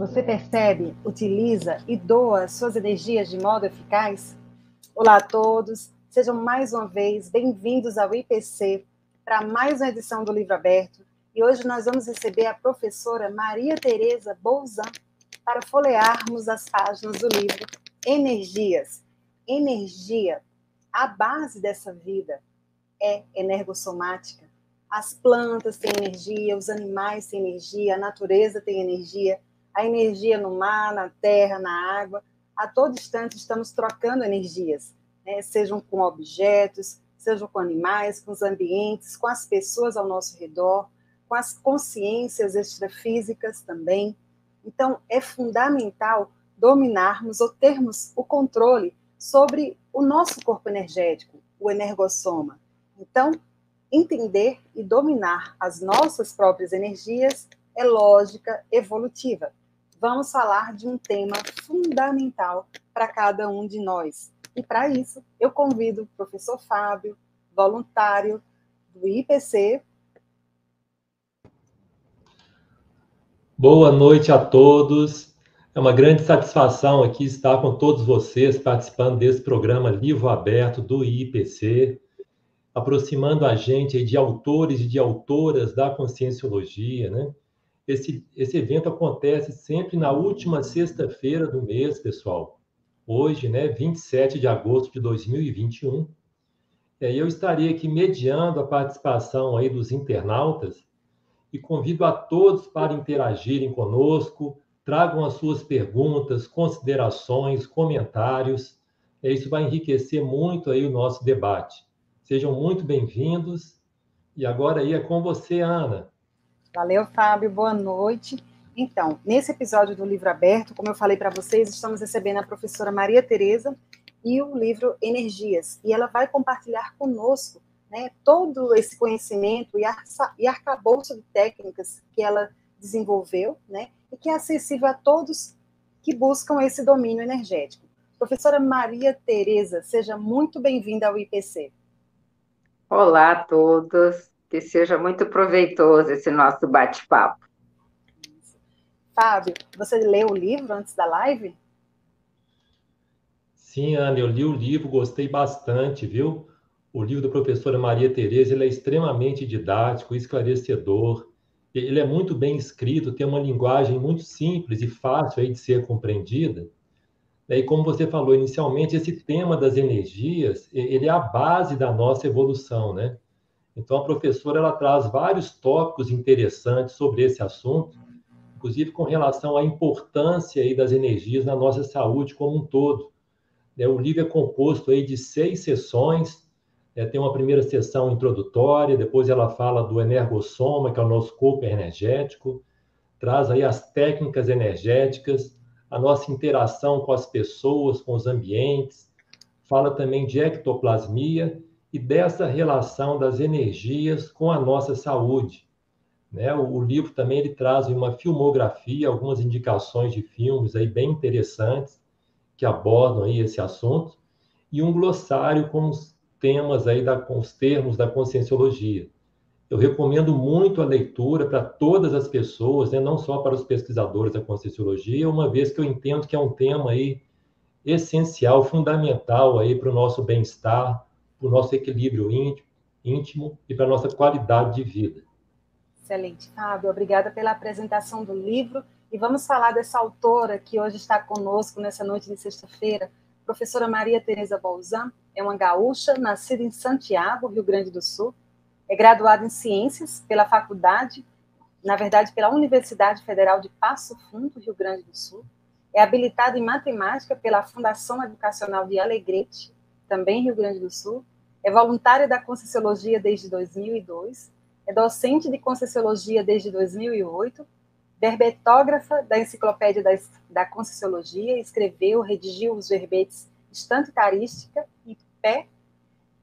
Você percebe, utiliza e doa suas energias de modo eficaz? Olá a todos, sejam mais uma vez bem-vindos ao IPC para mais uma edição do Livro Aberto. E hoje nós vamos receber a professora Maria Tereza Bolzan para folhearmos as páginas do livro Energias. Energia, a base dessa vida é energossomática. As plantas têm energia, os animais têm energia, a natureza tem energia a energia no mar, na terra, na água. A todo instante estamos trocando energias, né? sejam com objetos, sejam com animais, com os ambientes, com as pessoas ao nosso redor, com as consciências extrafísicas também. Então, é fundamental dominarmos ou termos o controle sobre o nosso corpo energético, o energossoma. Então, entender e dominar as nossas próprias energias é lógica evolutiva vamos falar de um tema fundamental para cada um de nós. E para isso, eu convido o professor Fábio, voluntário do IPC. Boa noite a todos. É uma grande satisfação aqui estar com todos vocês participando desse programa Livro Aberto do IPC, aproximando a gente de autores e de autoras da conscienciologia, né? Esse, esse evento acontece sempre na última sexta-feira do mês, pessoal. Hoje, né, 27 de agosto de 2021. E aí eu estarei aqui mediando a participação aí dos internautas e convido a todos para interagirem conosco, tragam as suas perguntas, considerações, comentários. E isso vai enriquecer muito aí o nosso debate. Sejam muito bem-vindos. E agora aí é com você, Ana. Valeu, Fábio. Boa noite. Então, nesse episódio do Livro Aberto, como eu falei para vocês, estamos recebendo a professora Maria Tereza e o livro Energias. E ela vai compartilhar conosco né, todo esse conhecimento e, arca, e arcabouço de técnicas que ela desenvolveu, né, e que é acessível a todos que buscam esse domínio energético. Professora Maria Tereza, seja muito bem-vinda ao IPC. Olá a todos que seja muito proveitoso esse nosso bate-papo. Fábio, você leu o livro antes da live? Sim, Ana, eu li o livro, gostei bastante, viu? O livro da professora Maria Tereza ele é extremamente didático, esclarecedor. Ele é muito bem escrito, tem uma linguagem muito simples e fácil aí de ser compreendida. E como você falou inicialmente, esse tema das energias, ele é a base da nossa evolução, né? Então, a professora ela traz vários tópicos interessantes sobre esse assunto, inclusive com relação à importância aí das energias na nossa saúde como um todo. É, o livro é composto aí de seis sessões, é, tem uma primeira sessão introdutória, depois ela fala do energossoma, que é o nosso corpo energético, traz aí as técnicas energéticas, a nossa interação com as pessoas, com os ambientes, fala também de ectoplasmia e dessa relação das energias com a nossa saúde. Né? O, o, livro também ele traz uma filmografia, algumas indicações de filmes aí bem interessantes que abordam aí esse assunto e um glossário com os temas aí da, com os termos da conscienciologia. Eu recomendo muito a leitura para todas as pessoas, né? não só para os pesquisadores da conscienciologia, uma vez que eu entendo que é um tema aí essencial, fundamental aí para o nosso bem-estar, para o nosso equilíbrio íntimo e para a nossa qualidade de vida. Excelente, Fábio. Obrigada pela apresentação do livro. E vamos falar dessa autora que hoje está conosco nessa noite de sexta-feira, professora Maria Tereza Bolzan. É uma gaúcha, nascida em Santiago, Rio Grande do Sul. É graduada em Ciências pela Faculdade, na verdade, pela Universidade Federal de Passo Fundo, Rio Grande do Sul. É habilitada em Matemática pela Fundação Educacional de Alegrete, também Rio Grande do Sul é voluntária da Conscienciologia desde 2002, é docente de Conscienciologia desde 2008, verbetógrafa da Enciclopédia da, da Conscienciologia, escreveu, redigiu os verbetes Estante Tarística e Pé,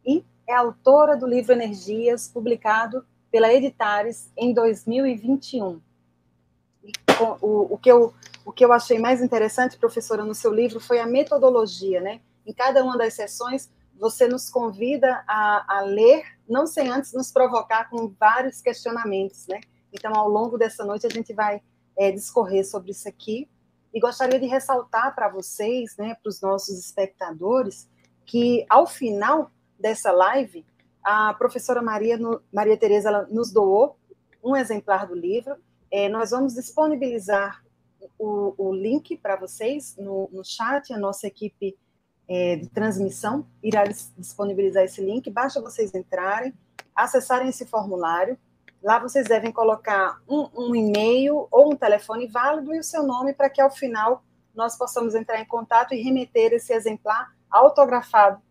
e é autora do livro Energias, publicado pela Editares em 2021. O, o, que eu, o que eu achei mais interessante, professora, no seu livro foi a metodologia, né? Em cada uma das sessões, você nos convida a, a ler, não sem antes nos provocar com vários questionamentos, né? Então, ao longo dessa noite, a gente vai é, discorrer sobre isso aqui. E gostaria de ressaltar para vocês, né, para os nossos espectadores, que ao final dessa live, a professora Maria, Maria Tereza nos doou um exemplar do livro. É, nós vamos disponibilizar o, o link para vocês no, no, chat, a nossa equipe é, de transmissão irá disponibilizar esse link. Basta vocês entrarem, acessarem esse formulário. Lá vocês devem colocar um, um e-mail ou um telefone válido e o seu nome para que ao final nós possamos entrar em contato e remeter esse exemplar autografado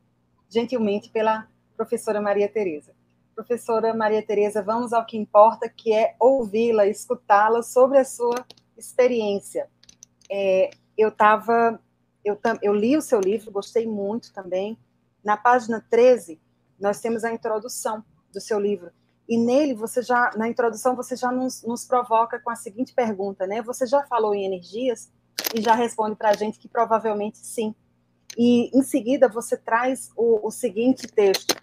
gentilmente pela professora Maria Tereza. Professora Maria Tereza, vamos ao que importa, que é ouvi-la, escutá-la sobre a sua experiência. É, eu estava, eu, eu li o seu livro, gostei muito também. Na página 13, nós temos a introdução do seu livro. E nele, você já, na introdução, você já nos, nos provoca com a seguinte pergunta, né? Você já falou em energias e já responde para a gente que provavelmente sim. E em seguida você traz o, o seguinte texto: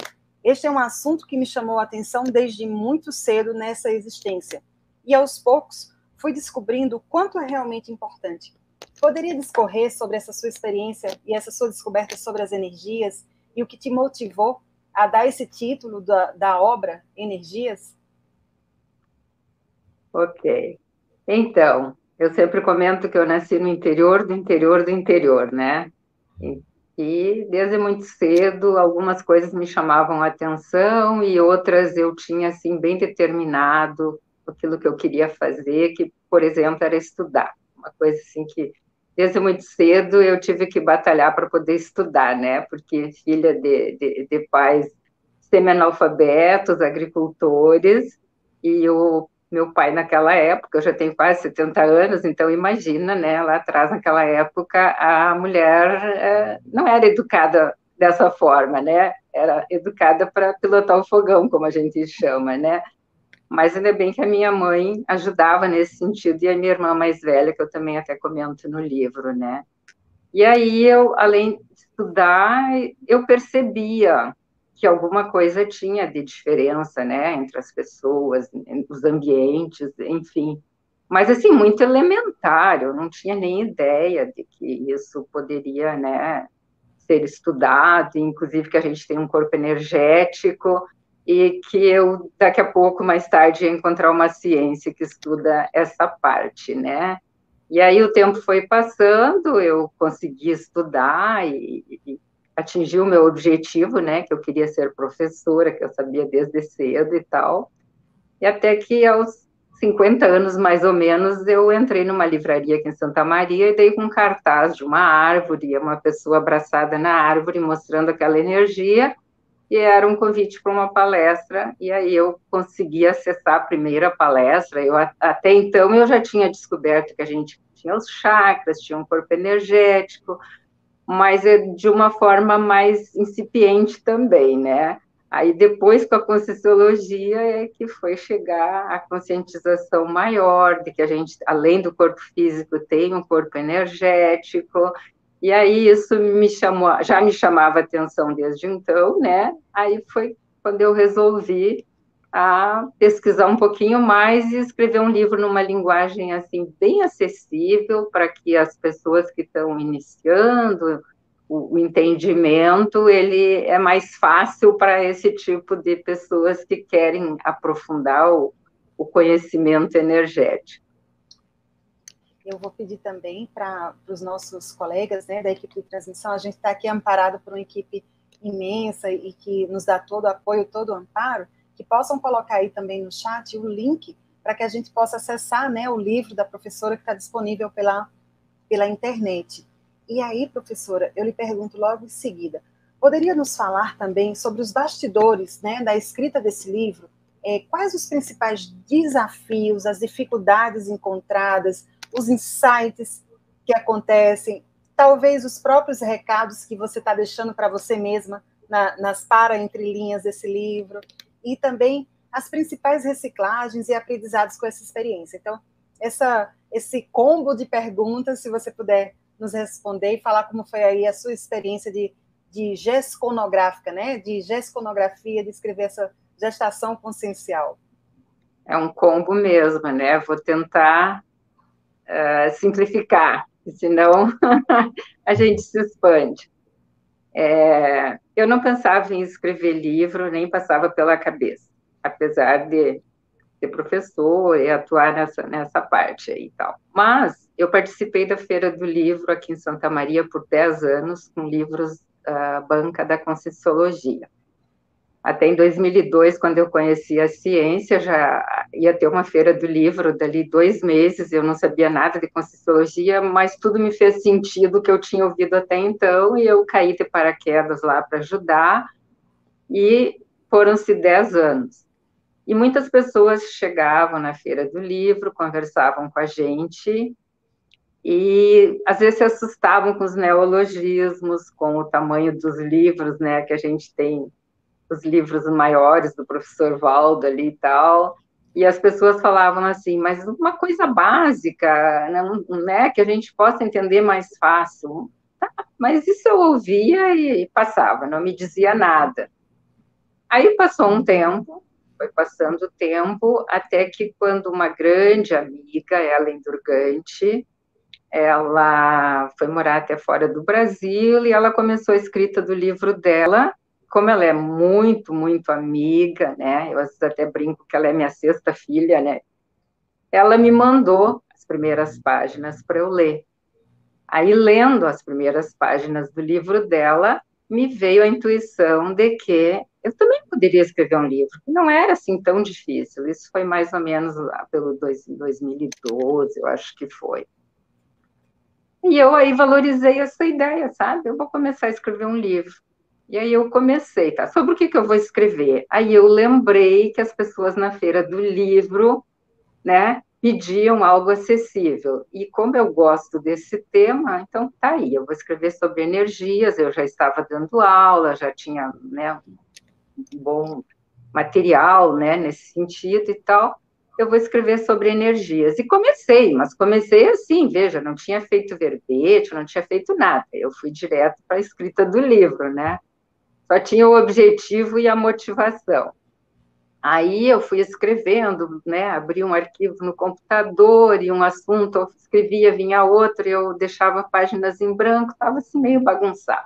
Este é um assunto que me chamou a atenção desde muito cedo nessa existência. E aos poucos fui descobrindo o quanto é realmente importante. Poderia discorrer sobre essa sua experiência e essa sua descoberta sobre as energias e o que te motivou a dar esse título da, da obra Energias? Ok. Então, eu sempre comento que eu nasci no interior do interior do interior, né? E desde muito cedo algumas coisas me chamavam a atenção e outras eu tinha assim bem determinado aquilo que eu queria fazer, que, por exemplo, era estudar. Uma coisa assim que, desde muito cedo, eu tive que batalhar para poder estudar, né? Porque filha de, de, de pais semi-analfabetos, agricultores, e o meu pai naquela época, eu já tenho quase 70 anos, então imagina, né, lá atrás naquela época a mulher é, não era educada dessa forma, né, era educada para pilotar o fogão, como a gente chama, né, mas ainda bem que a minha mãe ajudava nesse sentido, e a minha irmã mais velha, que eu também até comento no livro, né. E aí eu, além de estudar, eu percebia que alguma coisa tinha de diferença, né, entre as pessoas, os ambientes, enfim. Mas, assim, muito elementar, eu não tinha nem ideia de que isso poderia, né, ser estudado, inclusive que a gente tem um corpo energético, e que eu, daqui a pouco, mais tarde, ia encontrar uma ciência que estuda essa parte, né? E aí o tempo foi passando, eu consegui estudar e, e o meu objetivo, né? Que eu queria ser professora, que eu sabia desde cedo e tal. E até que aos 50 anos, mais ou menos, eu entrei numa livraria aqui em Santa Maria e dei com um cartaz de uma árvore, uma pessoa abraçada na árvore, mostrando aquela energia, e era um convite para uma palestra, e aí eu consegui acessar a primeira palestra, eu, até então eu já tinha descoberto que a gente tinha os chakras, tinha um corpo energético, mas é de uma forma mais incipiente também, né? Aí depois com a Conscienciologia é que foi chegar a conscientização maior de que a gente, além do corpo físico, tem um corpo energético e aí isso me chamou, já me chamava atenção desde então, né? Aí foi quando eu resolvi a pesquisar um pouquinho mais e escrever um livro numa linguagem assim bem acessível para que as pessoas que estão iniciando o, o, entendimento ele é mais fácil para esse tipo de pessoas que querem aprofundar o, o conhecimento energético eu vou pedir também para os nossos colegas né, da equipe de transmissão, a gente está aqui amparado por uma equipe imensa e que nos dá todo o apoio, todo o amparo, que possam colocar aí também no chat o link para que a gente possa acessar né, o livro da professora que está disponível pela, pela internet. E aí, professora, eu lhe pergunto logo em seguida, poderia nos falar também sobre os bastidores né, da escrita desse livro? É, quais os principais desafios, as dificuldades encontradas, os insights que acontecem, talvez os próprios recados que você está deixando para você mesma na, nas para-entrelinhas desse livro, e também as principais reciclagens e aprendizados com essa experiência. Então, essa, esse combo de perguntas, se você puder nos responder e falar como foi aí a sua experiência de, de gesconográfica, né? De gesconografia, de escrever essa gestação consciencial. É um combo mesmo, né? Vou tentar uh, simplificar, senão a gente se expande. É, eu não pensava em escrever livro, nem passava pela cabeça, apesar de ser professor e atuar nessa, nessa parte aí e tal. Mas eu participei da Feira do Livro aqui em Santa Maria por 10 anos, com livros uh, Banca da Conscienciologia. Até em 2002, quando eu conheci a ciência, já ia ter uma feira do livro dali dois meses, eu não sabia nada de Conscienciologia, mas tudo me fez sentido que eu tinha ouvido até então, e eu caí de paraquedas lá para ajudar, e foram-se dez anos. E muitas pessoas chegavam na feira do livro, conversavam com a gente, e às vezes se assustavam com os neologismos, com o tamanho dos livros, né, que a gente tem os livros maiores do professor Valdo ali e tal, e as pessoas falavam assim, mas uma coisa básica, não, né, que a gente possa entender mais fácil. Tá, mas isso eu ouvia e passava, não me dizia nada. Aí passou um tempo, foi passando o tempo, até que quando uma grande amiga, Ellen Durgante, ela foi morar até fora do Brasil e ela começou a escrita do livro dela, como ela é muito, muito amiga, né? Eu às vezes até brinco que ela é minha sexta filha, né? Ela me mandou as primeiras páginas para eu ler. Aí, lendo as primeiras páginas do livro dela, me veio a intuição de que eu também poderia escrever um livro, que não era assim tão difícil. Isso foi mais ou menos lá pelo dois, 2012, eu acho que foi. E eu aí valorizei essa ideia, sabe? Eu vou começar a escrever um livro. E aí eu comecei, tá? Sobre o que, que eu vou escrever? Aí eu lembrei que as pessoas na feira do livro, né, pediam algo acessível. E como eu gosto desse tema, então tá aí, eu vou escrever sobre energias, eu já estava dando aula, já tinha, né, um bom material, né, nesse sentido e tal. Eu vou escrever sobre energias. E comecei, mas comecei assim, veja, não tinha feito verbete, não tinha feito nada. Eu fui direto para a escrita do livro, né? Só tinha o objetivo e a motivação. Aí eu fui escrevendo, né? Abri um arquivo no computador e um assunto eu escrevia, vinha outro, eu deixava páginas em branco, estava assim meio bagunçado.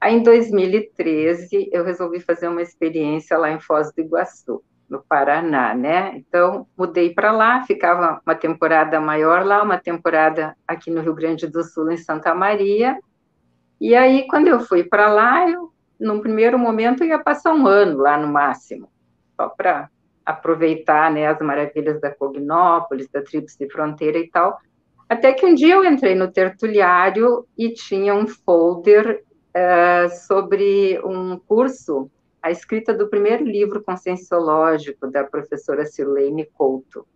Aí em 2013 eu resolvi fazer uma experiência lá em Foz do Iguaçu, no Paraná, né? Então mudei para lá, ficava uma temporada maior lá, uma temporada aqui no Rio Grande do Sul, em Santa Maria. E aí quando eu fui para lá, eu num primeiro momento, ia passar um ano lá no máximo, só para aproveitar né, as maravilhas da Cognópolis, da Tríplice Fronteira e tal. Até que um dia eu entrei no tertuliário e tinha um folder uh, sobre um curso, a escrita do primeiro livro conscienciológico da professora Silene Couto.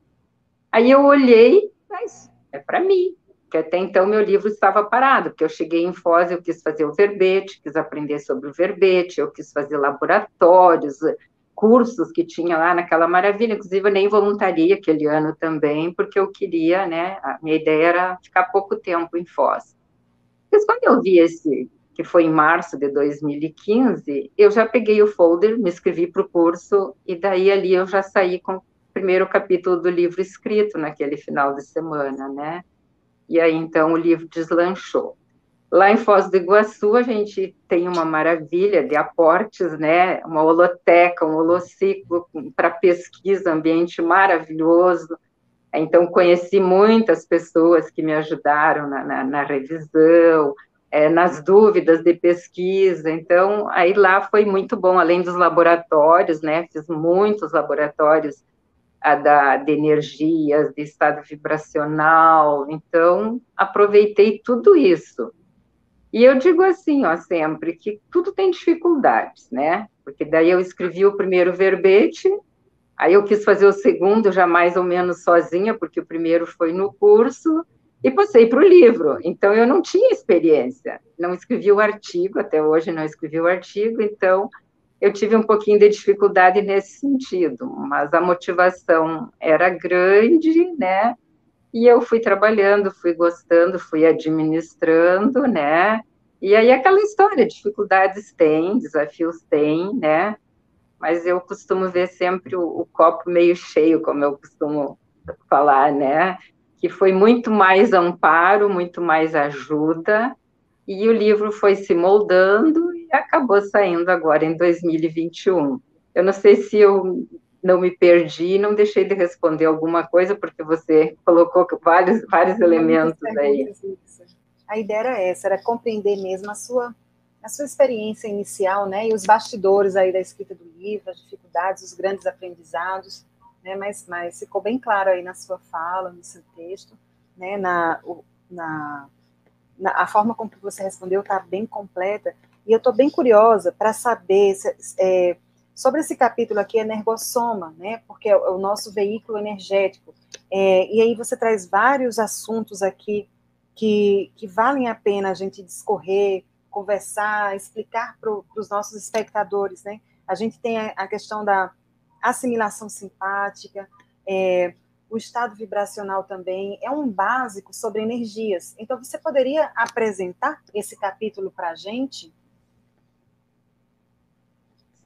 Aí eu olhei, mas é para mim, que até então meu livro estava parado, porque eu cheguei em Foz, eu quis fazer o verbete, quis aprender sobre o verbete, eu quis fazer laboratórios, cursos que tinha lá naquela maravilha, inclusive eu nem voluntaria aquele ano também, porque eu queria, né, a minha ideia era ficar pouco tempo em Foz. Mas quando eu vi esse, que foi em março de 2015, eu já peguei o folder, me inscrevi para o curso, e daí ali eu já saí com o primeiro capítulo do livro escrito naquele final de semana, né, e aí então o livro deslanchou. Lá em Foz do Iguaçu, a gente tem uma maravilha de aportes, né? Uma holoteca, um holociclo para pesquisa, ambiente maravilhoso. Então, conheci muitas pessoas que me ajudaram na, na, na revisão, é, nas dúvidas de pesquisa. Então, aí lá foi muito bom, além dos laboratórios, né? Fiz muitos laboratórios a da, de energias, de estado vibracional. Então, aproveitei tudo isso. E eu digo assim, ó, sempre, que tudo tem dificuldades, né? Porque daí eu escrevi o primeiro verbete, aí eu quis fazer o segundo já mais ou menos sozinha, porque o primeiro foi no curso, e passei para o livro. Então, eu não tinha experiência, não escrevi o artigo, até hoje não escrevi o artigo, então eu tive um pouquinho de dificuldade nesse sentido, mas a motivação era grande, né? E eu fui trabalhando, fui gostando, fui administrando, né? E aí aquela história, dificuldades tem, desafios tem, né? Mas eu costumo ver sempre o, o copo meio cheio, como eu costumo falar, né? que foi muito mais amparo, muito mais ajuda, e o livro foi se moldando acabou saindo agora em 2021. Eu não sei se eu não me perdi, não deixei de responder alguma coisa, porque você colocou vários, vários elementos aí. A ideia era essa, era compreender mesmo a sua, a sua experiência inicial, né, e os bastidores aí da escrita do livro, as dificuldades, os grandes aprendizados, né, mas, mas ficou bem claro aí na sua fala, no seu texto, né, na, na, na a forma como você respondeu está bem completa, e eu estou bem curiosa para saber é, sobre esse capítulo aqui, energossoma, né, porque é o nosso veículo energético, é, e aí você traz vários assuntos aqui que, que valem a pena a gente discorrer, conversar, explicar para os nossos espectadores, né, a gente tem a, a questão da assimilação simpática, é, o estado vibracional também, é um básico sobre energias. Então, você poderia apresentar esse capítulo para a gente?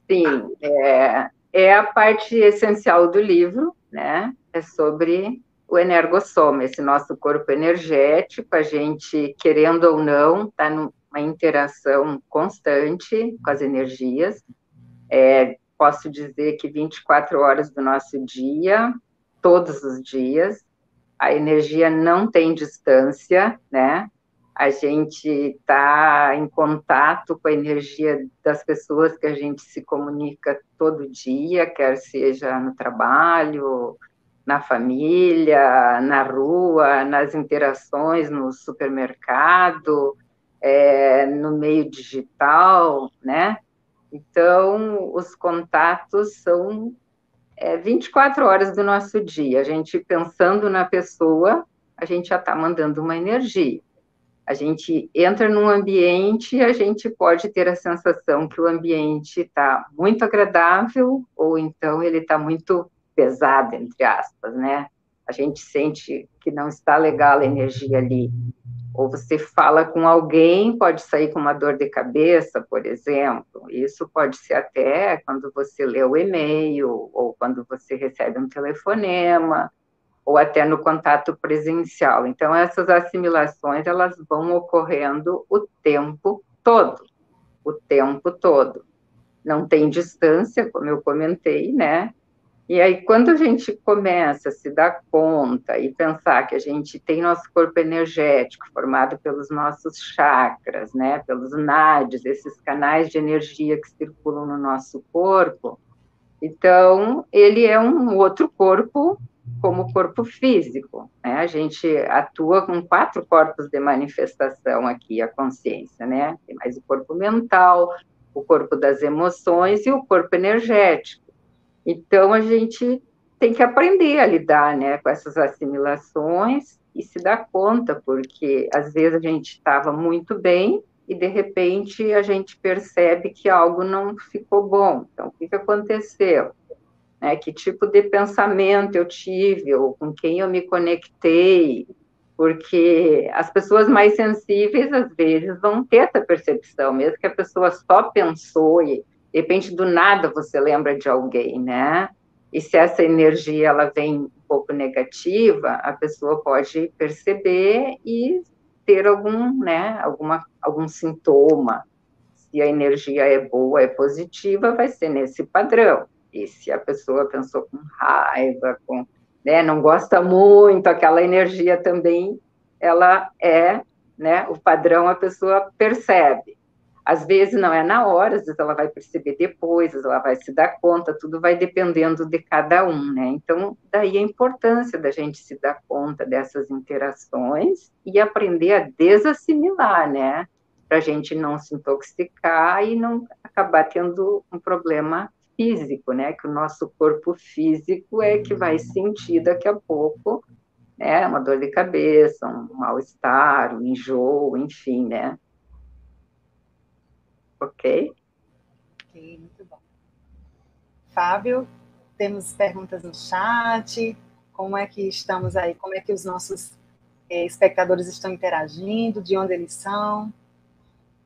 Sim, é, é a parte essencial do livro, né? É sobre o energossoma, esse nosso corpo energético, a gente, querendo ou não, está numa interação constante com as energias, é, posso dizer que 24 horas do nosso dia, todos os dias, a energia não tem distância, né? A gente está em contato com a energia das pessoas que a gente se comunica todo dia, quer seja no trabalho, na família, na rua, nas interações no supermercado, é, no meio digital, né? Então, os contatos são é, 24 horas do nosso dia. A gente pensando na pessoa, a gente já está mandando uma energia. A gente entra num ambiente e a gente pode ter a sensação que o ambiente está muito agradável ou então ele está muito pesado, entre aspas, né? A gente sente que não está legal a energia ali ou você fala com alguém, pode sair com uma dor de cabeça, por exemplo. Isso pode ser até quando você lê o e-mail, ou quando você recebe um telefonema, ou até no contato presencial. Então, essas assimilações, elas vão ocorrendo o tempo todo, o tempo todo. Não tem distância, como eu comentei, né? E aí, quando a gente começa a se dar conta e pensar que a gente tem nosso corpo energético formado pelos nossos chakras, né, pelos nadis, esses canais de energia que circulam no nosso corpo, então ele é um outro corpo como corpo físico. Né? A gente atua com quatro corpos de manifestação aqui, a consciência, né? Tem mais o corpo mental, o corpo das emoções e o corpo energético. Então, a gente tem que aprender a lidar né, com essas assimilações e se dar conta, porque às vezes a gente estava muito bem e de repente a gente percebe que algo não ficou bom. Então, o que, que aconteceu? É, que tipo de pensamento eu tive, ou com quem eu me conectei, porque as pessoas mais sensíveis, às vezes, vão ter essa percepção, mesmo que a pessoa só pensou e de repente, do nada, você lembra de alguém, né? E se essa energia ela vem um pouco negativa, a pessoa pode perceber e ter algum, né, alguma, algum sintoma. Se a energia é boa, é positiva, vai ser nesse padrão. E se a pessoa pensou com raiva, com, né, não gosta muito, aquela energia também, ela é, né, o padrão a pessoa percebe. Às vezes não é na hora, às vezes ela vai perceber depois, ela vai se dar conta, tudo vai dependendo de cada um, né? Então, daí a importância da gente se dar conta dessas interações e aprender a desassimilar, né? Para a gente não se intoxicar e não acabar tendo um problema físico, né? Que o nosso corpo físico é que vai sentir daqui a pouco, né? Uma dor de cabeça, um mal-estar, um enjoo, enfim, né? Ok? Ok, muito bom. Fábio, temos perguntas no chat. Como é que estamos aí? Como é que os nossos é, espectadores estão interagindo? De onde eles são?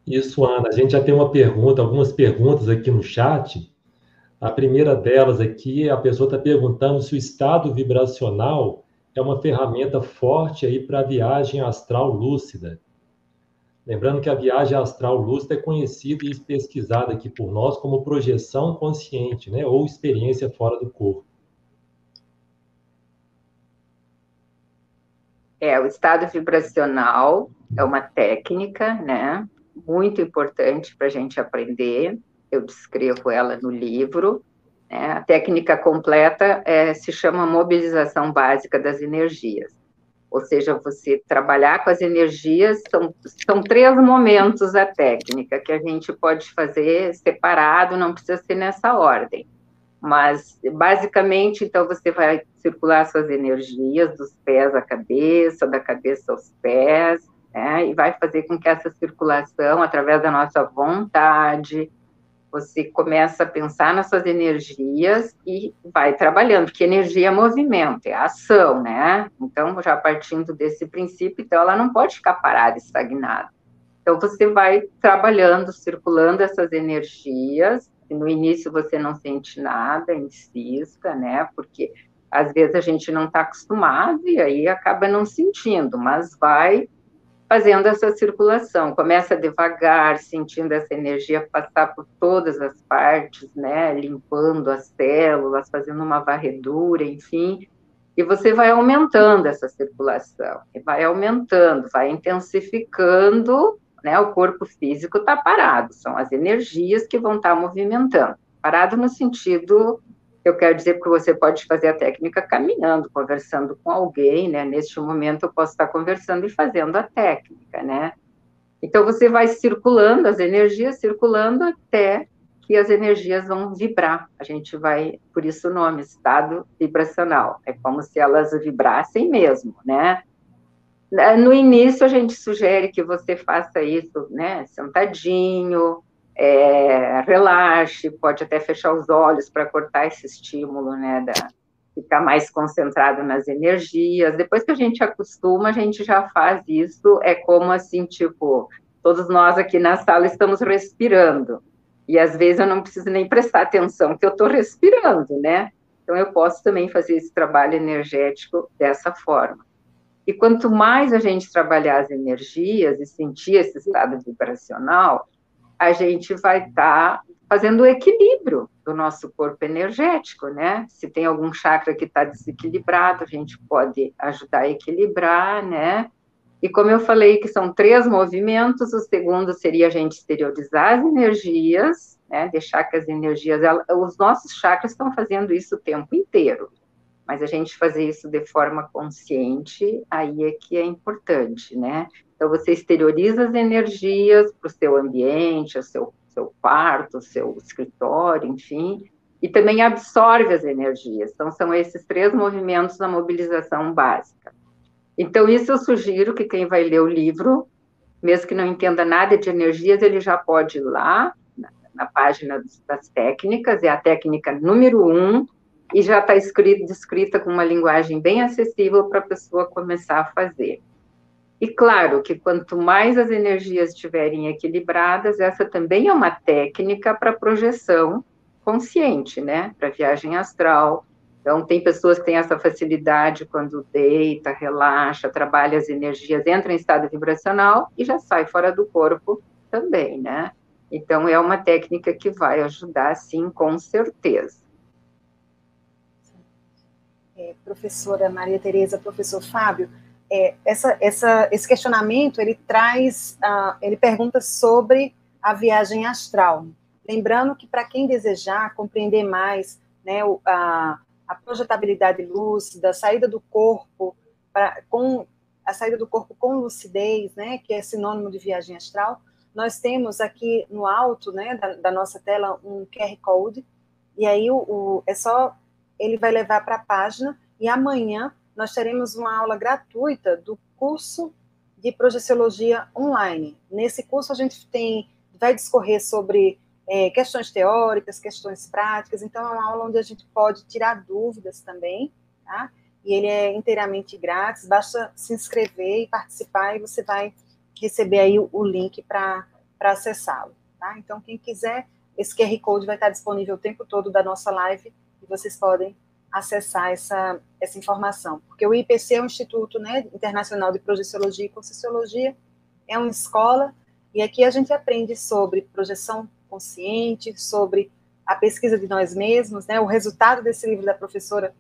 Isso, Ana. A gente já tem uma pergunta, algumas perguntas aqui no chat. A primeira delas aqui, a pessoa está perguntando se o estado vibracional é uma ferramenta forte aí para a viagem astral lúcida. Lembrando que a viagem astral lúcida é conhecida e pesquisada aqui por nós como projeção consciente, né, ou experiência fora do corpo. É, o estado vibracional é uma técnica, né, muito importante para a gente aprender. Eu descrevo ela no livro. Né? A técnica completa é, se chama mobilização básica das energias. Ou seja, você trabalhar com as energias, são, são três momentos a técnica que a gente pode fazer separado, não precisa ser nessa ordem. Mas, basicamente, então, você vai circular suas energias dos pés à cabeça, da cabeça aos pés, né? E vai fazer com que essa circulação, através da nossa vontade, você começa a pensar nas suas energias e vai trabalhando, porque energia é movimento, é ação, né? Então, já partindo desse princípio, então ela não pode ficar parada, estagnada. Então, você vai trabalhando, circulando essas energias. No início você não sente nada, insista, né? Porque às vezes a gente não está acostumado e aí acaba não sentindo, mas vai fazendo essa circulação. Começa devagar, sentindo essa energia passar por todas as partes, né, limpando as células, fazendo uma varredura, enfim. E você vai aumentando essa circulação, vai aumentando, vai intensificando, né, o corpo físico está parado, são as energias que vão estar tá movimentando. Parado no sentido eu quero dizer que você pode fazer a técnica caminhando, conversando com alguém, né? Neste momento eu posso estar conversando e fazendo a técnica, né? Então você vai circulando as energias, circulando até que as energias vão vibrar. A gente vai, por isso o nome, estado vibracional. É como se elas vibrassem mesmo, né? No início a gente sugere que você faça isso, né, sentadinho, é, relaxe, pode até fechar os olhos para cortar esse estímulo, né, da, ficar mais concentrado nas energias. Depois que a gente acostuma, a gente já faz isso, é como assim, tipo, todos nós aqui na sala estamos respirando, e às vezes eu não preciso nem prestar atenção, que eu estou respirando, né? Então eu posso também fazer esse trabalho energético dessa forma. E quanto mais a gente trabalhar as energias e sentir esse estado vibracional, a gente vai estar tá fazendo o equilíbrio do nosso corpo energético, né? Se tem algum chakra que está desequilibrado, a gente pode ajudar a equilibrar, né? E como eu falei que são três movimentos, o segundo seria a gente exteriorizar as energias, né? Deixar que as energias, os nossos chakras estão fazendo isso o tempo inteiro, mas a gente fazer isso de forma consciente, aí é que é importante, né? Então, você exterioriza as energias para o seu ambiente, o seu, seu quarto, o seu escritório, enfim, e também absorve as energias. Então, são esses três movimentos da mobilização básica. Então, isso eu sugiro que quem vai ler o livro, mesmo que não entenda nada de energias, ele já pode ir lá na, na página das técnicas, é a técnica número um, e já está escrita com uma linguagem bem acessível para a pessoa começar a fazer. E claro que quanto mais as energias estiverem equilibradas, essa também é uma técnica para projeção consciente, né? Para viagem astral. Então, tem pessoas que têm essa facilidade quando deita, relaxa, trabalha as energias, entra em estado vibracional e já sai fora do corpo também, né? Então, é uma técnica que vai ajudar, sim, com certeza. É, professora Maria Tereza, professor Fábio, é, essa, essa, esse questionamento ele traz, uh, ele pergunta sobre a viagem astral. Lembrando que para quem desejar compreender mais né, a, a projetabilidade lúcida, a saída do corpo pra, com a saída do corpo com lucidez, né, que é sinônimo de viagem astral, nós temos aqui no alto, né, da, da nossa tela um QR code e aí o, o é só ele vai levar para a página e amanhã nós teremos uma aula gratuita do curso de projeciologia online. Nesse curso a gente tem, vai discorrer sobre é, questões teóricas, questões práticas, então é uma aula onde a gente pode tirar dúvidas também, tá? E ele é inteiramente grátis, basta se inscrever e participar e você vai receber aí o, o link para acessá-lo, tá? Então quem quiser, esse QR Code vai estar disponível o tempo todo da nossa live e vocês podem acessar essa, essa informação. Porque o IPC é um Instituto né, Internacional de Projeciologia e Conscienciologia, é uma escola, e aqui a gente aprende sobre projeção consciente, sobre a pesquisa de nós mesmos, né? O resultado desse livro da professora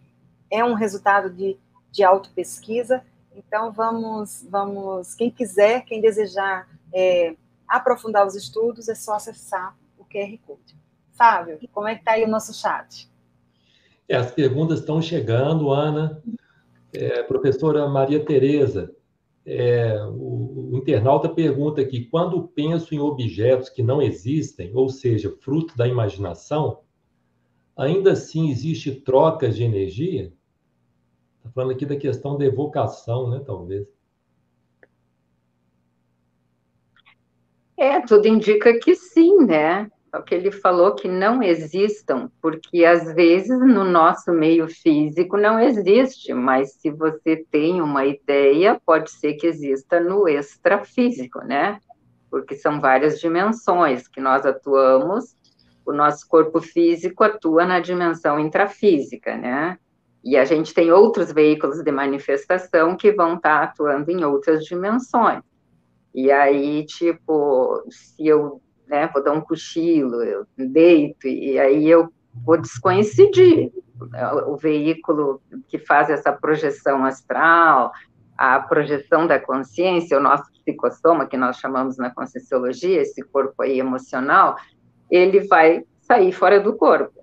é um resultado de, de auto-pesquisa. Então, vamos, vamos, quem quiser, quem desejar é, aprofundar os estudos, é só acessar o QR Code. Fábio, como é que está aí o nosso chat? É, as perguntas estão chegando, Ana. É, professora Maria Tereza, é, o, o, internauta pergunta aqui: quando penso em objetos que não existem, ou seja, fruto da imaginação, ainda assim existe trocas de energia? Está falando aqui da questão da evocação, né? Talvez. É, tudo indica que sim, né? O que ele falou que não existam, porque às vezes no nosso meio físico não existe, mas se você tem uma ideia, pode ser que exista no extrafísico, né? Porque são várias dimensões que nós atuamos, o nosso corpo físico atua na dimensão intrafísica, né? E a gente tem outros veículos de manifestação que vão estar atuando em outras dimensões. E aí, tipo, se eu né? Vou dar um cochilo, eu deito, e aí eu vou descoincidir o veículo que faz essa projeção astral, a projeção da consciência, o nosso psicossoma, que nós chamamos na Conscienciologia, esse corpo aí emocional, ele vai sair fora do corpo.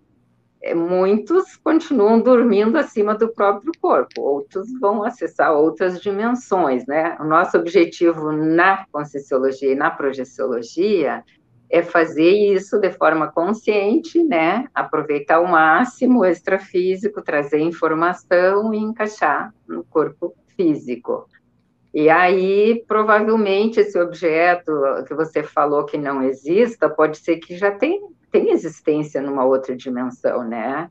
É, muitos continuam dormindo acima do próprio corpo, outros vão acessar outras dimensões, né? O nosso objetivo na Conscienciologia e na Projeciologia é fazer isso de forma consciente, né? Aproveitar ao máximo o extrafísico, trazer informação e encaixar no corpo físico. E aí, provavelmente, esse objeto que você falou que não exista, pode ser que já tem, tem existência numa outra dimensão, né?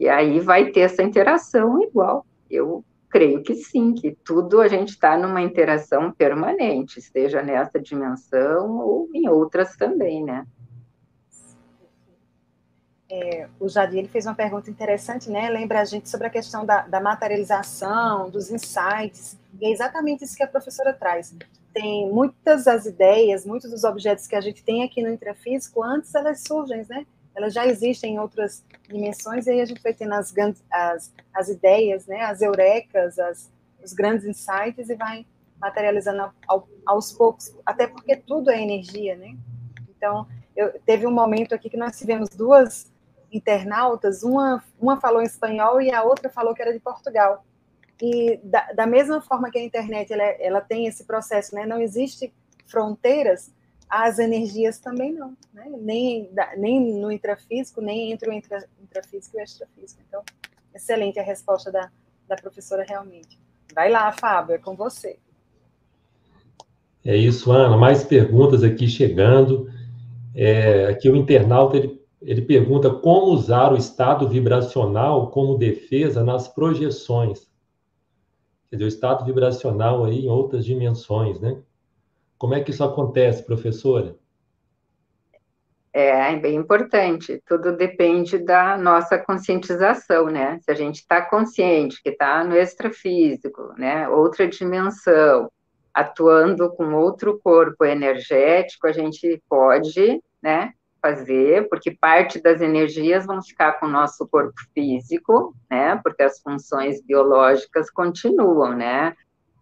E aí vai ter essa interação igual. Eu creio que sim, que tudo a gente está numa interação permanente, esteja nessa dimensão ou em outras também, né? É, o Jadir ele fez uma pergunta interessante, né? Lembra a gente sobre a questão da, da, materialização, dos insights, e é exatamente isso que a professora traz. Tem muitas das ideias, muitos dos objetos que a gente tem aqui no intrafísico, antes elas surgem, né? Elas já existem em outras dimensões, e aí a gente vai tendo as, as, as ideias, né, as eurecas, as, os grandes insights, e vai materializando ao, aos poucos, até porque tudo é energia, né? Então, eu, teve um momento aqui que nós tivemos duas internautas, uma, uma falou em espanhol e a outra falou que era de Portugal. E da, da mesma forma que a internet ela, ela tem esse processo, né? Não existe fronteiras, as energias também não, né? nem, nem no intrafísico, nem entre o intra, intrafísico e o extrafísico. Então, excelente a resposta da, da professora realmente. Vai lá, Fábio, é com você. É isso, Ana. Mais perguntas aqui chegando. É, aqui o internauta ele, ele pergunta como usar o estado vibracional como defesa nas projeções. Quer dizer, o estado vibracional aí em outras dimensões, né? Como é que isso acontece, professora? É, é bem importante. Tudo depende da nossa conscientização, né? Se a gente está consciente que está no extrafísico, né? Outra dimensão, atuando com outro corpo energético, a gente pode, né? Fazer, porque parte das energias vão ficar com o nosso corpo físico, né? Porque as funções biológicas continuam, né?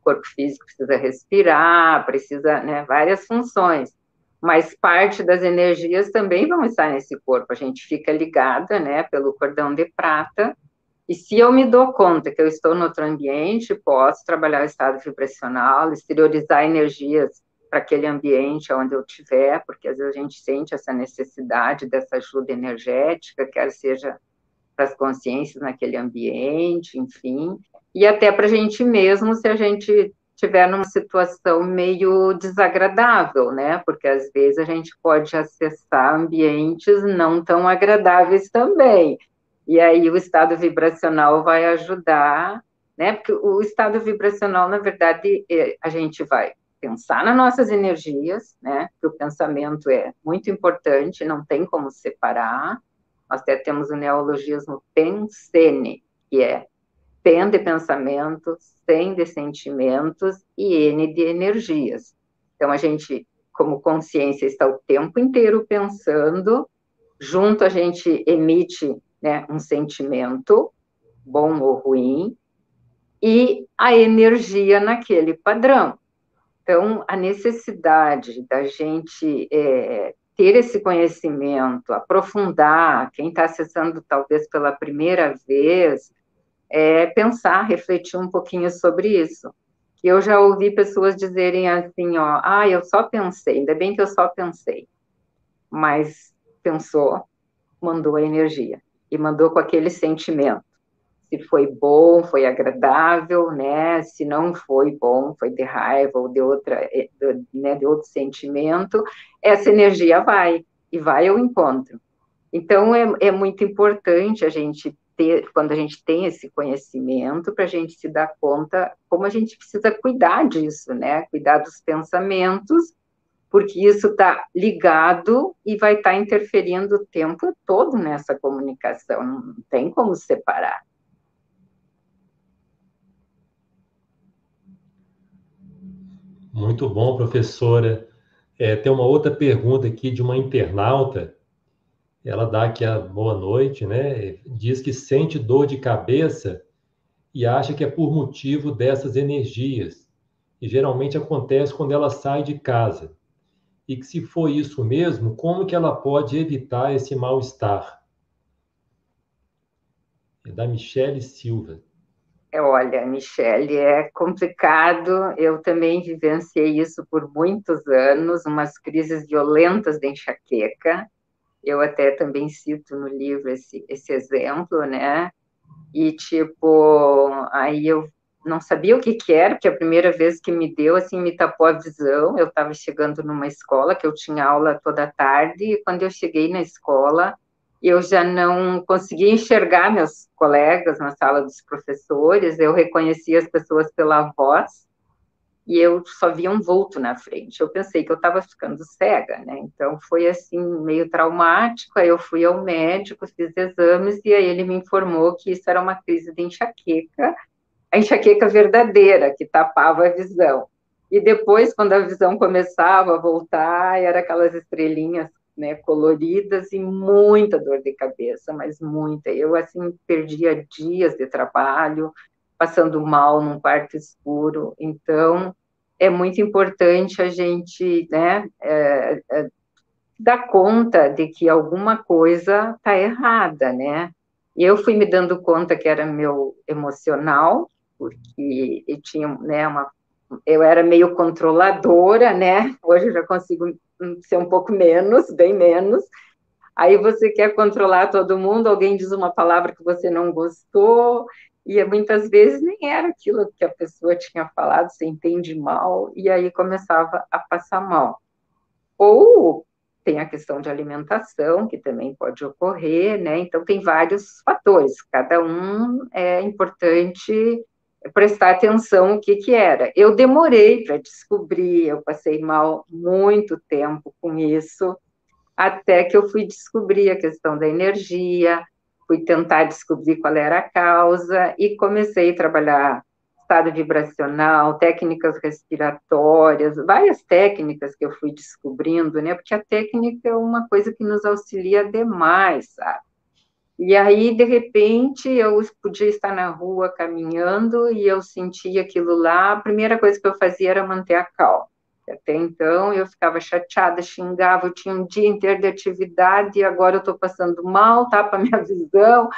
Corpo físico precisa respirar, precisa, né, várias funções, mas parte das energias também vão estar nesse corpo, a gente fica ligada, né, pelo cordão de prata, e se eu me dou conta que eu estou no outro ambiente, posso trabalhar o estado vibracional, exteriorizar energias para aquele ambiente onde eu estiver, porque às vezes a gente sente essa necessidade dessa ajuda energética, quer seja para as consciências naquele ambiente, enfim, e até para a gente mesmo, se a gente tiver numa situação meio desagradável, né? Porque às vezes a gente pode acessar ambientes não tão agradáveis também. E aí o estado vibracional vai ajudar, né? Porque o estado vibracional, na verdade, é, a gente vai pensar nas nossas energias, né? Que o pensamento é muito importante, não tem como separar. Nós até temos o neologismo pensene, que é PEN de pensamento, SEM de sentimentos e N de energias. Então, a gente, como consciência, está o tempo inteiro pensando, junto a gente emite né, um sentimento, bom ou ruim, e a energia naquele padrão. Então, a necessidade da gente é, ter esse conhecimento, aprofundar, quem está acessando talvez pela primeira vez, é pensar, refletir um pouquinho sobre isso. Eu já ouvi pessoas dizerem assim, ó, ah, eu só pensei, ainda bem que eu só pensei. Mas pensou, mandou a energia e mandou com aquele sentimento. Se foi bom, foi agradável, né? Se não foi bom, foi de raiva ou de outra, eh, né, de outro sentimento, essa energia vai e vai ao encontro. Então é, é muito importante a gente ter, quando a gente tem esse conhecimento, para a gente se dar conta como a gente precisa cuidar disso, né? Cuidar dos pensamentos, porque isso está ligado e vai estar tá interferindo o tempo todo nessa comunicação, não tem como separar. Muito bom, professora. É, tem uma outra pergunta aqui de uma internauta ela dá aqui a boa noite, né? Diz que sente dor de cabeça e acha que é por motivo dessas energias. E geralmente acontece quando ela sai de casa. E que se for isso mesmo, como que ela pode evitar esse mal-estar? É da Michele Silva. É, olha, Michele, é complicado. Eu também vivenciei isso por muitos anos, umas crises violentas de enxaqueca eu até também cito no livro esse, esse exemplo, né? E, tipo, aí eu não sabia o que, que era, porque a primeira vez que me deu, assim, me tapou a visão. Eu estava chegando numa escola que eu tinha aula toda tarde, e quando eu cheguei na escola, eu já não conseguia enxergar meus colegas na sala dos professores, eu reconhecia as pessoas pela voz, e eu só via um vulto na frente. Eu pensei que eu estava ficando cega, né? Então foi assim meio traumático. Aí eu fui ao médico, fiz exames e aí ele me informou que isso era uma crise de enxaqueca, a enxaqueca verdadeira que tapava a visão. E depois, quando a visão começava a voltar, era aquelas estrelinhas né, coloridas e muita dor de cabeça, mas muita. Eu assim perdia dias de trabalho, passando mal num quarto escuro. Então, é muito importante a gente né, é, é, dar conta de que alguma coisa está errada, né? E eu fui me dando conta que era meu emocional, porque eu tinha né, uma eu era meio controladora, né? Hoje eu já consigo ser um pouco menos, bem menos. Aí você quer controlar todo mundo, alguém diz uma palavra que você não gostou, e muitas vezes nem era aquilo que a pessoa tinha falado, você entende mal, e aí começava a passar mal. Ou tem a questão de alimentação, que também pode ocorrer, né? Então, tem vários fatores, cada um é importante prestar atenção o que que era. Eu demorei para descobrir, eu passei mal muito tempo com isso, até que eu fui descobrir a questão da energia, fui tentar descobrir qual era a causa e comecei a trabalhar estado vibracional, técnicas respiratórias, várias técnicas que eu fui descobrindo, né? Porque a técnica é uma coisa que nos auxilia demais, sabe? E aí, de repente, eu podia estar na rua caminhando e eu sentia aquilo lá. A primeira coisa que eu fazia era manter a calma. Até então eu ficava chateada, xingava, eu tinha um dia inteiro de atividade e agora eu estou passando mal, tapa tá, minha visão.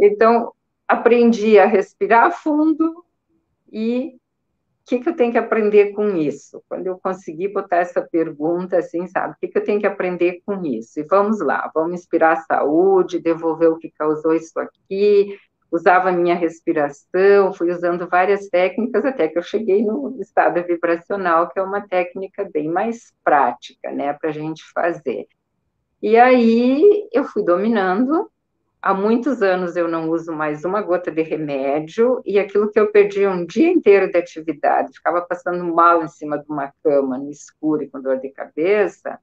Então, aprendi a respirar fundo e o que, que eu tenho que aprender com isso? Quando eu conseguir botar essa pergunta assim, sabe, o que, que eu tenho que aprender com isso? E vamos lá, vamos inspirar a saúde, devolver o que causou isso aqui, usava minha respiração, fui usando várias técnicas até que eu cheguei no estado vibracional, que é uma técnica bem mais prática, né, para a gente fazer. E aí eu fui dominando. Há muitos anos eu não uso mais uma gota de remédio, e aquilo que eu perdi um dia inteiro de atividade, ficava passando mal em cima de uma cama, no escuro e com dor de cabeça,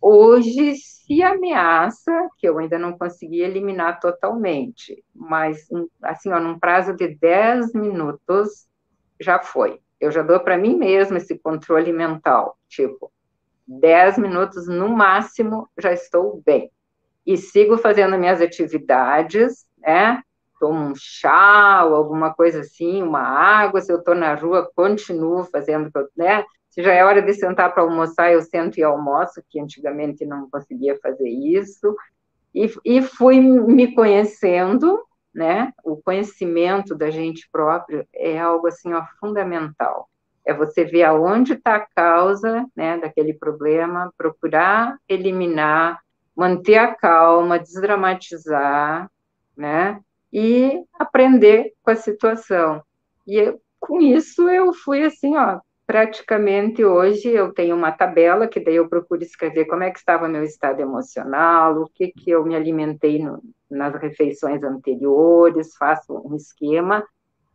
hoje se ameaça, que eu ainda não consegui eliminar totalmente, mas assim, ó, num prazo de 10 minutos já foi. Eu já dou para mim mesma esse controle mental, tipo, 10 minutos no máximo já estou bem. E sigo fazendo minhas atividades, né? Tomo um chá ou alguma coisa assim, uma água, se eu estou na rua, continuo fazendo, né? Se já é hora de sentar para almoçar, eu sento e almoço, que antigamente não conseguia fazer isso. E, e fui me conhecendo, né? O conhecimento da gente próprio é algo assim, ó, fundamental. É você ver aonde está a causa, né, daquele problema, procurar eliminar, manter a calma, desdramatizar, né? E aprender com a situação. E eu, com isso eu fui assim, ó, praticamente hoje eu tenho uma tabela que daí eu procuro escrever como é que estava meu estado emocional, o que que eu me alimentei no, nas refeições anteriores, faço um esquema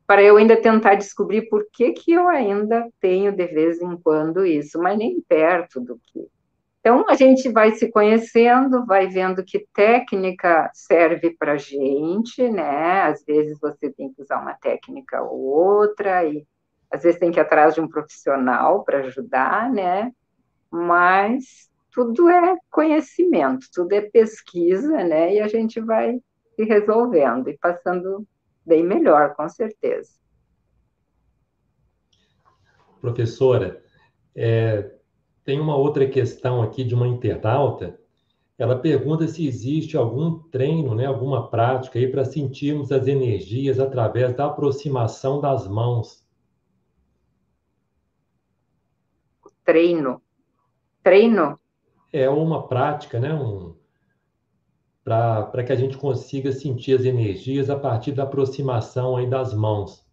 para eu ainda tentar descobrir por que que eu ainda tenho de vez em quando isso, mas nem perto do que. Então a gente vai se conhecendo, vai vendo que técnica serve para gente, né? Às vezes você tem que usar uma técnica ou outra e às vezes tem que ir atrás de um profissional para ajudar, né? Mas tudo é conhecimento, tudo é pesquisa, né? E a gente vai se resolvendo e passando bem melhor, com certeza. Professora, é, tem uma outra questão aqui de uma internauta. Ela pergunta se existe algum treino, né, alguma prática aí para sentirmos as energias através da aproximação das mãos treino. Treino? É uma prática, né? Um, para que a gente consiga sentir as energias a partir da aproximação aí das mãos.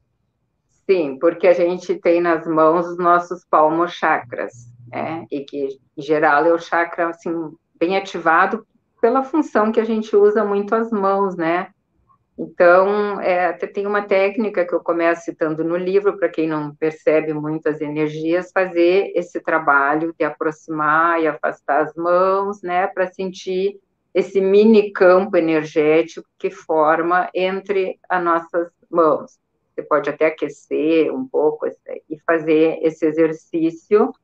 Sim, porque a gente tem nas mãos os nossos palmos chakras, né? E que, em geral, é o chakra, assim, bem ativado pela função que a gente usa muito as mãos, né? Então, é, tem uma técnica que eu começo citando no livro, para quem não percebe muitas energias, fazer esse trabalho de aproximar e afastar as mãos, né, para sentir esse mini campo energético que forma entre as nossas mãos. Você pode até aquecer um pouco e fazer esse exercício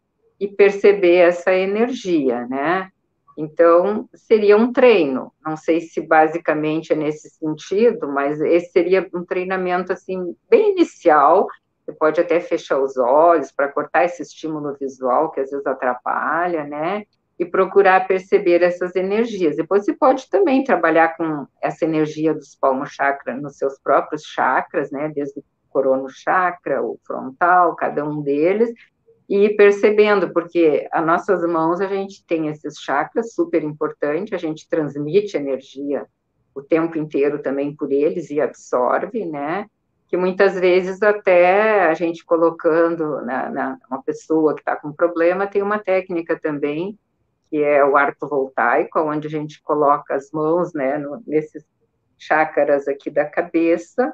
e perceber essa energia, né? Então, seria um treino. Não sei se basicamente é nesse sentido, mas esse seria um treinamento assim bem inicial. Você pode até fechar os olhos para cortar esse estímulo visual que às vezes atrapalha, né? E procurar perceber essas energias. Depois você pode também trabalhar com essa energia dos palmos chakra nos seus próprios chakras, né? Desde o corono chakra, o frontal, cada um deles, e percebendo, porque as nossas mãos a gente tem esses chakras super importante, a gente transmite energia o tempo inteiro também por eles e absorve, né? Que muitas vezes até a gente colocando na, na uma pessoa que está com problema tem uma técnica também que é o arco voltaico, onde a gente coloca as mãos, né, no, nesses chakras aqui da cabeça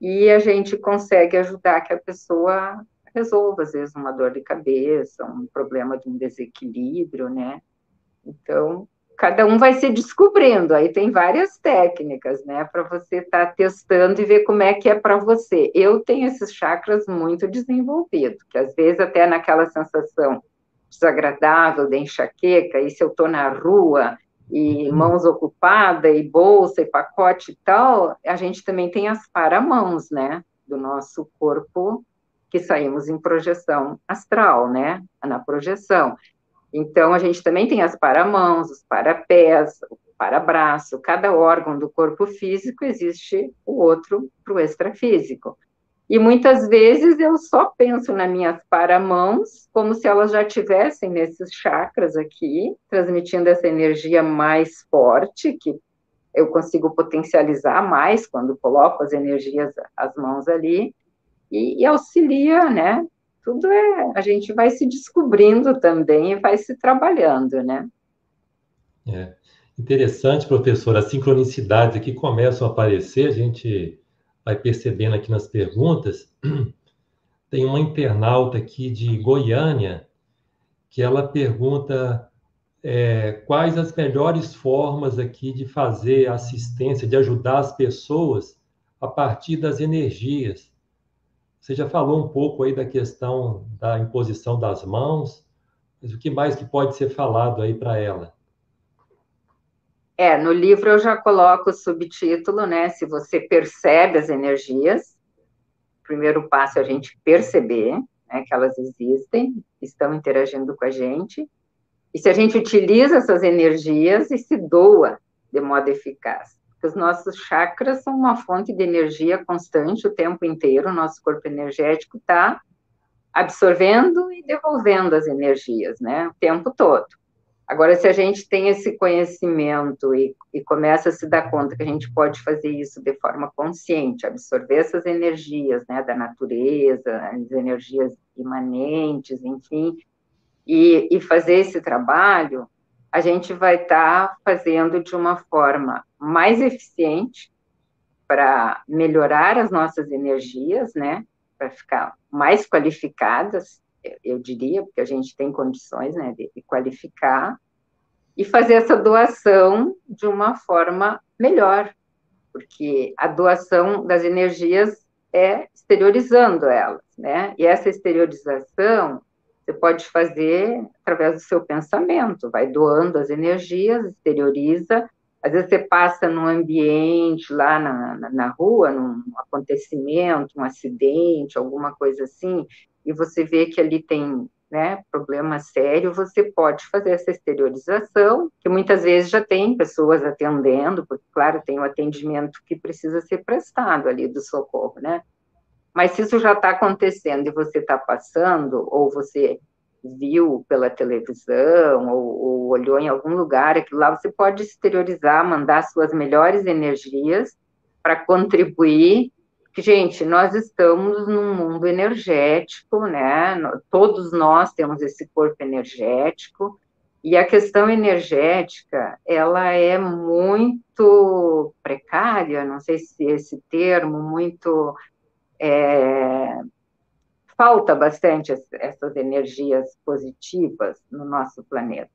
e a gente consegue ajudar que a pessoa resolva, às vezes, uma dor de cabeça, um problema de um desequilíbrio, né? Então, cada um vai se descobrindo, aí tem várias técnicas, né, para você estar tá testando e ver como é que é para você. Eu tenho esses chakras muito desenvolvidos, que às vezes até naquela sensação desagradável de enxaqueca, e se eu estou na rua e uhum. mãos ocupadas, e bolsa, e pacote e tal, a gente também tem as paramãos, né, do nosso corpo que saímos em projeção astral, né? Na projeção. Então, a gente também tem as paramãos, os parapés, o parabraço, cada órgão do corpo físico existe o outro para o extrafísico. E muitas vezes eu só penso nas minhas paramãos como se elas já tivessem nesses chakras aqui, transmitindo essa energia mais forte, que eu consigo potencializar mais quando coloco as energias, as mãos ali, e, e auxilia, né? Tudo é, a gente vai se descobrindo também e vai se trabalhando, né? É. Interessante, professor, as sincronicidades aqui começam a aparecer, a gente vai percebendo aqui nas perguntas. Tem uma internauta aqui de Goiânia que ela pergunta é, quais as melhores formas aqui de fazer assistência, de ajudar as pessoas a partir das energias. Você já falou um pouco aí da questão da imposição das mãos, mas o que mais que pode ser falado aí para ela? É, no livro eu já coloco o subtítulo, né? Se você percebe as energias, o primeiro passo é a gente perceber né, que elas existem, estão interagindo com a gente, e se a gente utiliza essas energias e se doa de modo eficaz. Os nossos chakras são uma fonte de energia constante o tempo inteiro, o nosso corpo energético está absorvendo e devolvendo as energias, né, o tempo todo. Agora, se a gente tem esse conhecimento e, e, começa a se dar conta que a gente pode fazer isso de forma consciente, absorver essas energias, né, da natureza, as energias imanentes, enfim, e, e fazer esse trabalho, a gente vai estar tá fazendo de uma forma mais eficiente para melhorar as nossas energias, né, para ficar mais qualificadas eu diria, porque a gente tem condições né, de, qualificar, e fazer essa doação de uma forma melhor, porque a doação das energias é exteriorizando elas, né? E essa exteriorização você pode fazer através do seu pensamento, vai doando as energias, exterioriza. Às vezes você passa num ambiente lá na, na, na rua, num acontecimento, um acidente, alguma coisa assim, e você vê que ali tem né, problema sério, você pode fazer essa exteriorização, que muitas vezes já tem pessoas atendendo, porque, claro, tem o atendimento que precisa ser prestado ali do socorro, né? Mas se isso já está acontecendo e você está passando, ou você viu pela televisão, ou, ou olhou em algum lugar, aquilo lá você pode exteriorizar, mandar suas melhores energias para contribuir gente, nós estamos num mundo energético, né? Todos nós temos esse corpo energético, e a questão energética, ela é muito precária, não sei se esse termo, muito. É, falta bastante essas energias positivas no nosso planeta.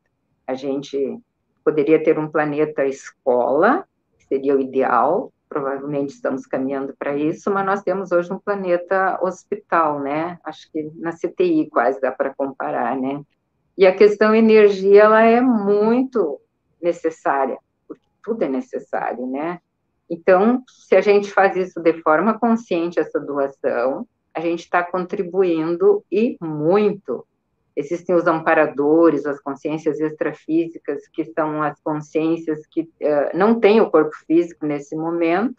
A gente poderia ter um planeta escola, que seria o ideal, provavelmente estamos caminhando para isso, mas nós temos hoje um planeta hospital, né? Acho que na CTI quase dá para comparar, né? E a questão energia, ela é muito necessária, porque tudo é necessário, né? Então, se a gente faz isso de forma consciente, essa doação, a gente está contribuindo e muito Existem os amparadores, as consciências extrafísicas, que são as consciências que uh, não têm o corpo físico nesse momento,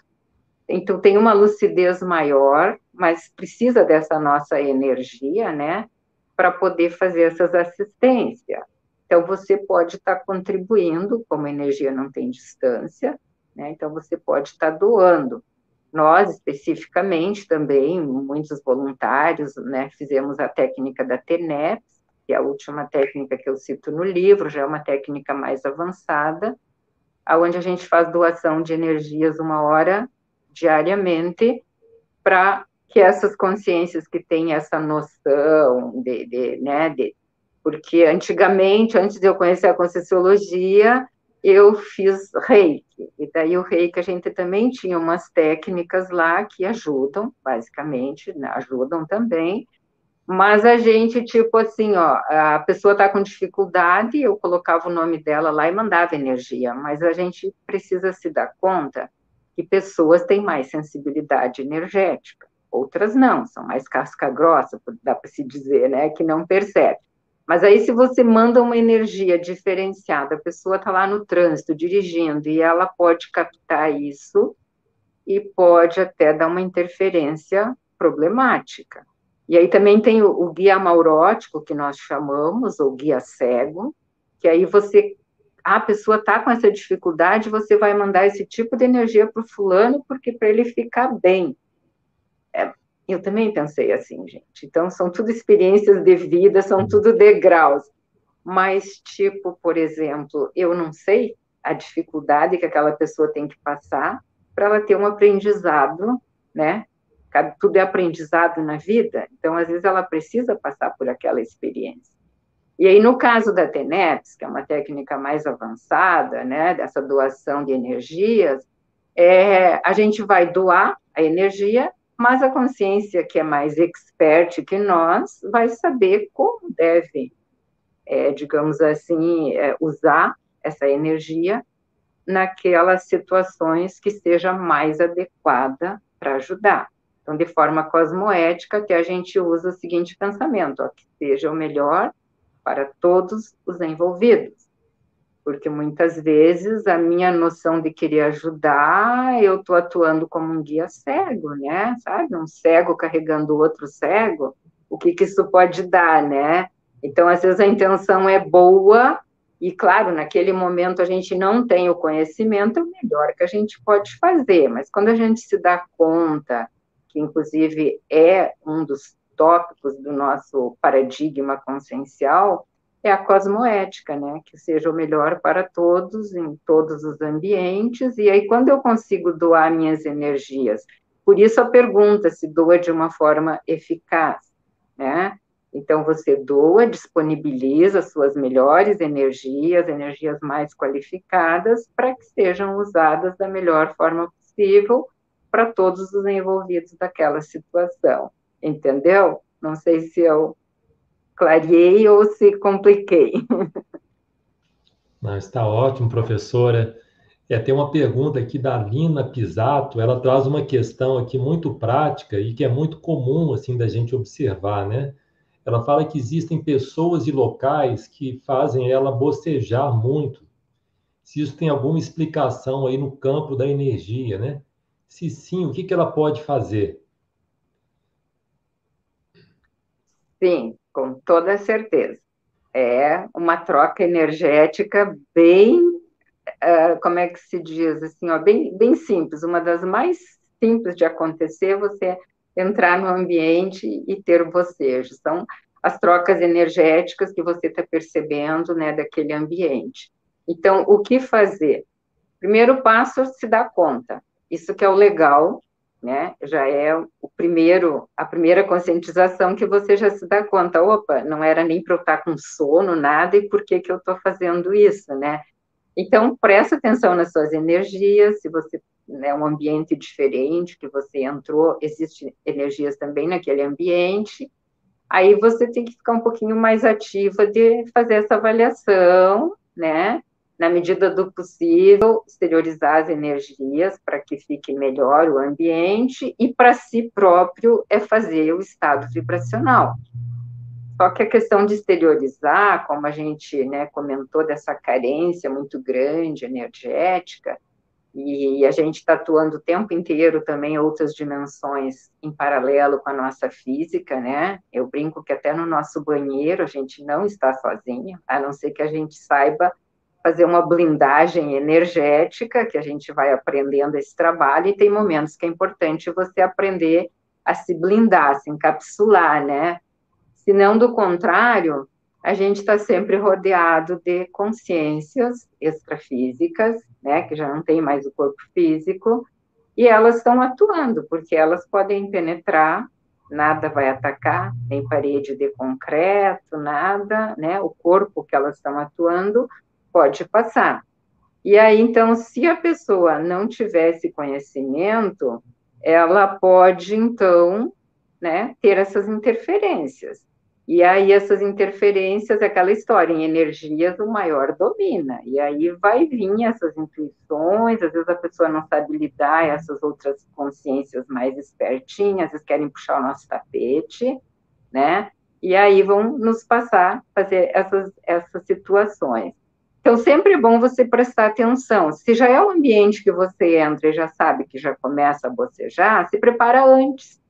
então tem uma lucidez maior, mas precisa dessa nossa energia, né, para poder fazer essas assistências. Então você pode estar tá contribuindo, como a energia não tem distância, né, então você pode estar doando. Nós, especificamente, também, muitos voluntários, né, fizemos a técnica da TENEPS, que é a última técnica que eu cito no livro, já é uma técnica mais avançada, aonde a gente faz doação de energias uma hora diariamente para que essas consciências que têm essa noção de, de, né, de, porque antigamente, antes de eu conhecer a Conscienciologia, eu fiz reiki, e daí o reiki a gente também tinha umas técnicas lá que ajudam, basicamente, né, ajudam também, mas a gente, tipo assim, ó, a pessoa está com dificuldade, eu colocava o nome dela lá e mandava energia, mas a gente precisa se dar conta que pessoas têm mais sensibilidade energética, outras não, são mais casca grossa, dá para se dizer, né, que não percebe. Mas aí, se você manda uma energia diferenciada, a pessoa está lá no trânsito, dirigindo, e ela pode captar isso e pode até dar uma interferência problemática. E aí também tem o, o guia maurótico, que nós chamamos, ou guia cego, que aí você, a pessoa está com essa dificuldade, você vai mandar esse tipo de energia para o fulano, porque para ele ficar bem. É, eu também pensei assim, gente. Então, são tudo experiências de vida, são tudo degraus. Mas, tipo, por exemplo, eu não sei a dificuldade que aquela pessoa tem que passar para ela ter um aprendizado, né, tudo é aprendizado na vida, então às vezes ela precisa passar por aquela experiência. E aí, no caso da TENEPS, que é uma técnica mais avançada, né, dessa doação de energias, é, a gente vai doar a energia, mas a consciência que é mais expert que nós vai saber como deve, é, digamos assim, é, usar essa energia naquelas situações que seja mais adequada para ajudar. Então, de forma cosmoética, que a gente usa o seguinte pensamento, ó, que seja o melhor para todos os envolvidos. Porque muitas vezes a minha noção de querer ajudar, eu estou atuando como um guia cego, né? Sabe? Um cego carregando outro cego. O que, que isso pode dar, né? Então, às vezes a intenção é boa, e claro, naquele momento a gente não tem o conhecimento, é o melhor que a gente pode fazer, mas quando a gente se dá conta, que inclusive é um dos tópicos do nosso paradigma consciencial é a cosmoética, né? Que seja o melhor para todos, em todos os ambientes, e aí quando eu consigo doar minhas energias, por isso a pergunta se doa de uma forma eficaz, né? Então você doa, disponibiliza suas melhores energias, energias mais qualificadas, para que sejam usadas da melhor forma possível para todos os envolvidos daquela situação entendeu? Não sei se eu clareei ou se compliquei. Não, está ótimo, professora. É, tem uma pergunta aqui da Lina Pisato, ela traz uma questão aqui muito prática e que é muito comum, assim, da gente observar, né? Ela fala que existem pessoas e locais que fazem ela bocejar muito. Se isso tem alguma explicação aí no campo da energia, né? Se sim, o que, que ela pode fazer? Sim, com toda certeza. É uma troca energética bem, uh, como é que se diz assim, ó, bem, bem simples, uma das mais simples de acontecer, você entrar no ambiente e ter bocejo. São as trocas energéticas que você está percebendo, né, daquele ambiente. Então, o que fazer? Primeiro passo, é se dar conta. Isso que é o legal né? Já é o primeiro, a primeira conscientização que você já se dá conta, opa, não era nem para eu estar com sono, nada, e por que que eu estou fazendo isso, né? Então, presta atenção nas suas energias, se você é né, um ambiente diferente que você entrou, existem energias também naquele ambiente, aí você tem que ficar um pouquinho mais ativa de fazer essa avaliação, né? Na medida do possível, exteriorizar as energias para que fique melhor o ambiente e para si próprio é fazer o estado vibracional. Só que a questão de exteriorizar, como a gente né, comentou dessa carência muito grande energética, e a gente está atuando o tempo inteiro também outras dimensões em paralelo com a nossa física, né? Eu brinco que até no nosso banheiro a gente não está sozinho, a não ser que a gente saiba fazer uma blindagem energética, que a gente vai aprendendo esse trabalho, e tem momentos que é importante você aprender a se blindar, se encapsular, né? Se não, do contrário, a gente está sempre rodeado de consciências extrafísicas, né, que já não tem mais o corpo físico, e elas estão atuando, porque elas podem penetrar, nada vai atacar, nem parede de concreto, nada, né, o corpo que elas estão atuando pode passar. E aí, então, se a pessoa não tivesse conhecimento, ela pode, então, né, ter essas interferências. E aí, essas interferências, aquela história, em energias, o maior domina. E aí vai vir essas intuições, às vezes a pessoa não sabe lidar, essas outras consciências mais espertinhas, às vezes querem puxar o nosso tapete, né? E aí vão nos passar, fazer essas, essas situações. Então, sempre é bom você prestar atenção. Se já é o ambiente que você entra e já sabe que já começa a bocejar, se prepara antes.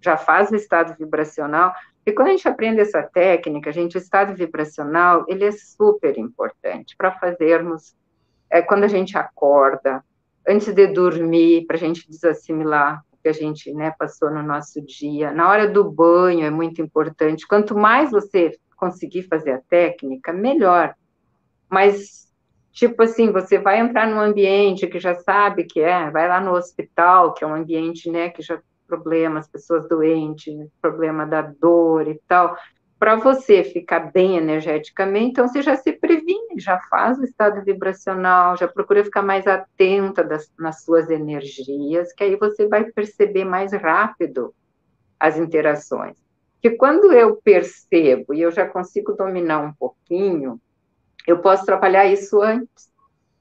Já faz o estado vibracional. E quando a gente aprende essa técnica, gente, o estado vibracional, ele é super importante para fazermos, é, quando a gente acorda, antes de dormir, para a gente desassimilar o que a gente né, passou no nosso dia. Na hora do banho é muito importante. Quanto mais você conseguir fazer a técnica, melhor mas tipo assim, você vai entrar num ambiente que já sabe que é, vai lá no hospital, que é um ambiente, né, que já problemas, pessoas doentes, problema da dor e tal. para você ficar bem energeticamente, então você já se previne, já faz o estado vibracional, já procura ficar mais atenta das, nas suas energias, que aí você vai perceber mais rápido as interações. Que quando eu percebo e eu já consigo dominar um pouquinho, eu posso trabalhar isso antes.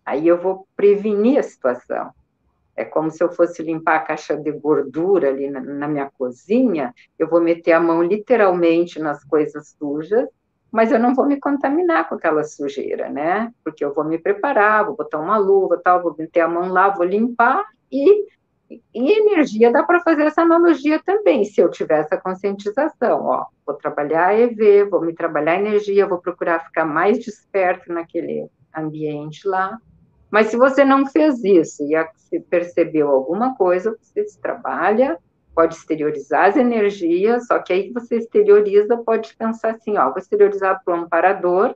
Aí eu vou prevenir a situação. É como se eu fosse limpar a caixa de gordura ali na, na minha cozinha, eu vou meter a mão literalmente nas coisas sujas, mas eu não vou me contaminar com aquela sujeira, né? Porque eu vou me preparar, vou botar uma luva, tal, vou meter a mão lá, vou limpar e e energia dá para fazer essa analogia também, se eu tiver essa conscientização, ó, vou trabalhar EV, vou me trabalhar energia, vou procurar ficar mais desperto naquele ambiente lá, mas se você não fez isso e percebeu alguma coisa, você se trabalha, pode exteriorizar as energias, só que aí você exterioriza, pode pensar assim, ó, vou exteriorizar para o amparador,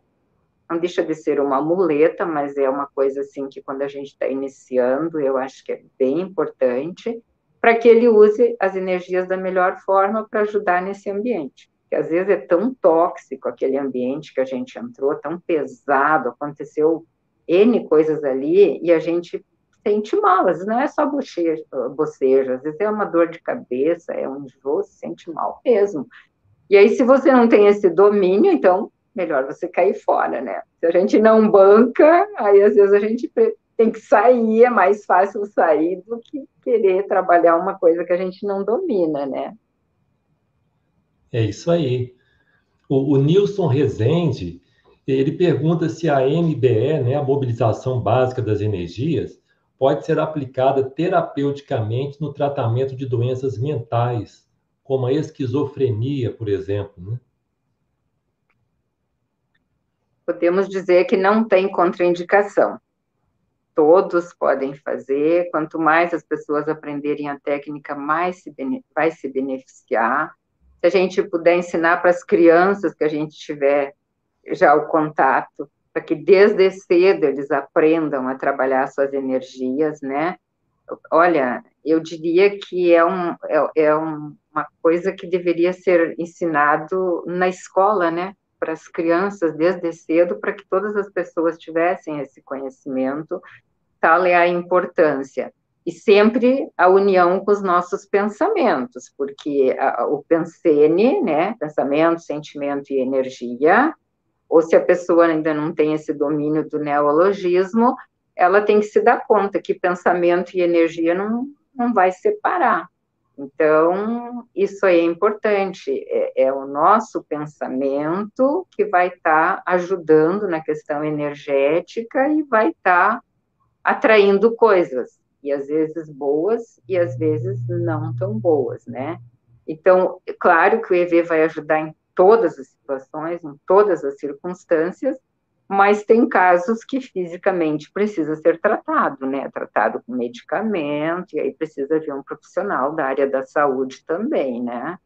não deixa de ser uma muleta, mas é uma coisa assim que quando a gente está iniciando, eu acho que é bem importante, para que ele use as energias da melhor forma para ajudar nesse ambiente. Que às vezes é tão tóxico aquele ambiente que a gente entrou, tão pesado, aconteceu N coisas ali e a gente sente mal, às vezes não é só bocheja, boceja, às vezes é uma dor de cabeça, é um enjoo, se sente mal mesmo. E aí, se você não tem esse domínio, então, melhor você cair fora, né? Se a gente não banca, aí às vezes a gente tem que sair, é mais fácil sair do que querer trabalhar uma coisa que a gente não domina, né? É isso aí. O, o Nilson Rezende, ele pergunta se a MBE, né, a mobilização básica das energias, pode ser aplicada terapeuticamente no tratamento de doenças mentais, como a esquizofrenia, por exemplo. Né? Podemos dizer que não tem contraindicação. Todos podem fazer, quanto mais as pessoas aprenderem a técnica, mais se vai se beneficiar. Se a gente puder ensinar para as crianças que a gente tiver já o contato, para que desde cedo eles aprendam a trabalhar suas energias, né? Olha, eu diria que é, um, é, é um, uma coisa que deveria ser ensinado na escola, né? Para as crianças desde cedo, para que todas as pessoas tivessem esse conhecimento, tal é a importância. E sempre a união com os nossos pensamentos, porque a, o pensene, né? Pensamento, sentimento e energia, ou se a pessoa ainda não tem esse domínio do neologismo, ela tem que se dar conta que pensamento e energia não, não vai separar. Então, isso aí é importante, é, é o nosso pensamento que vai estar tá ajudando na questão energética e vai estar tá atraindo coisas, e às vezes boas e às vezes não tão boas, né? Então, claro que o EV vai ajudar em todas as situações, em todas as circunstâncias, mas tem casos que fisicamente precisa ser tratado, né? Tratado com medicamento, e aí precisa vir um profissional da área da saúde também, né?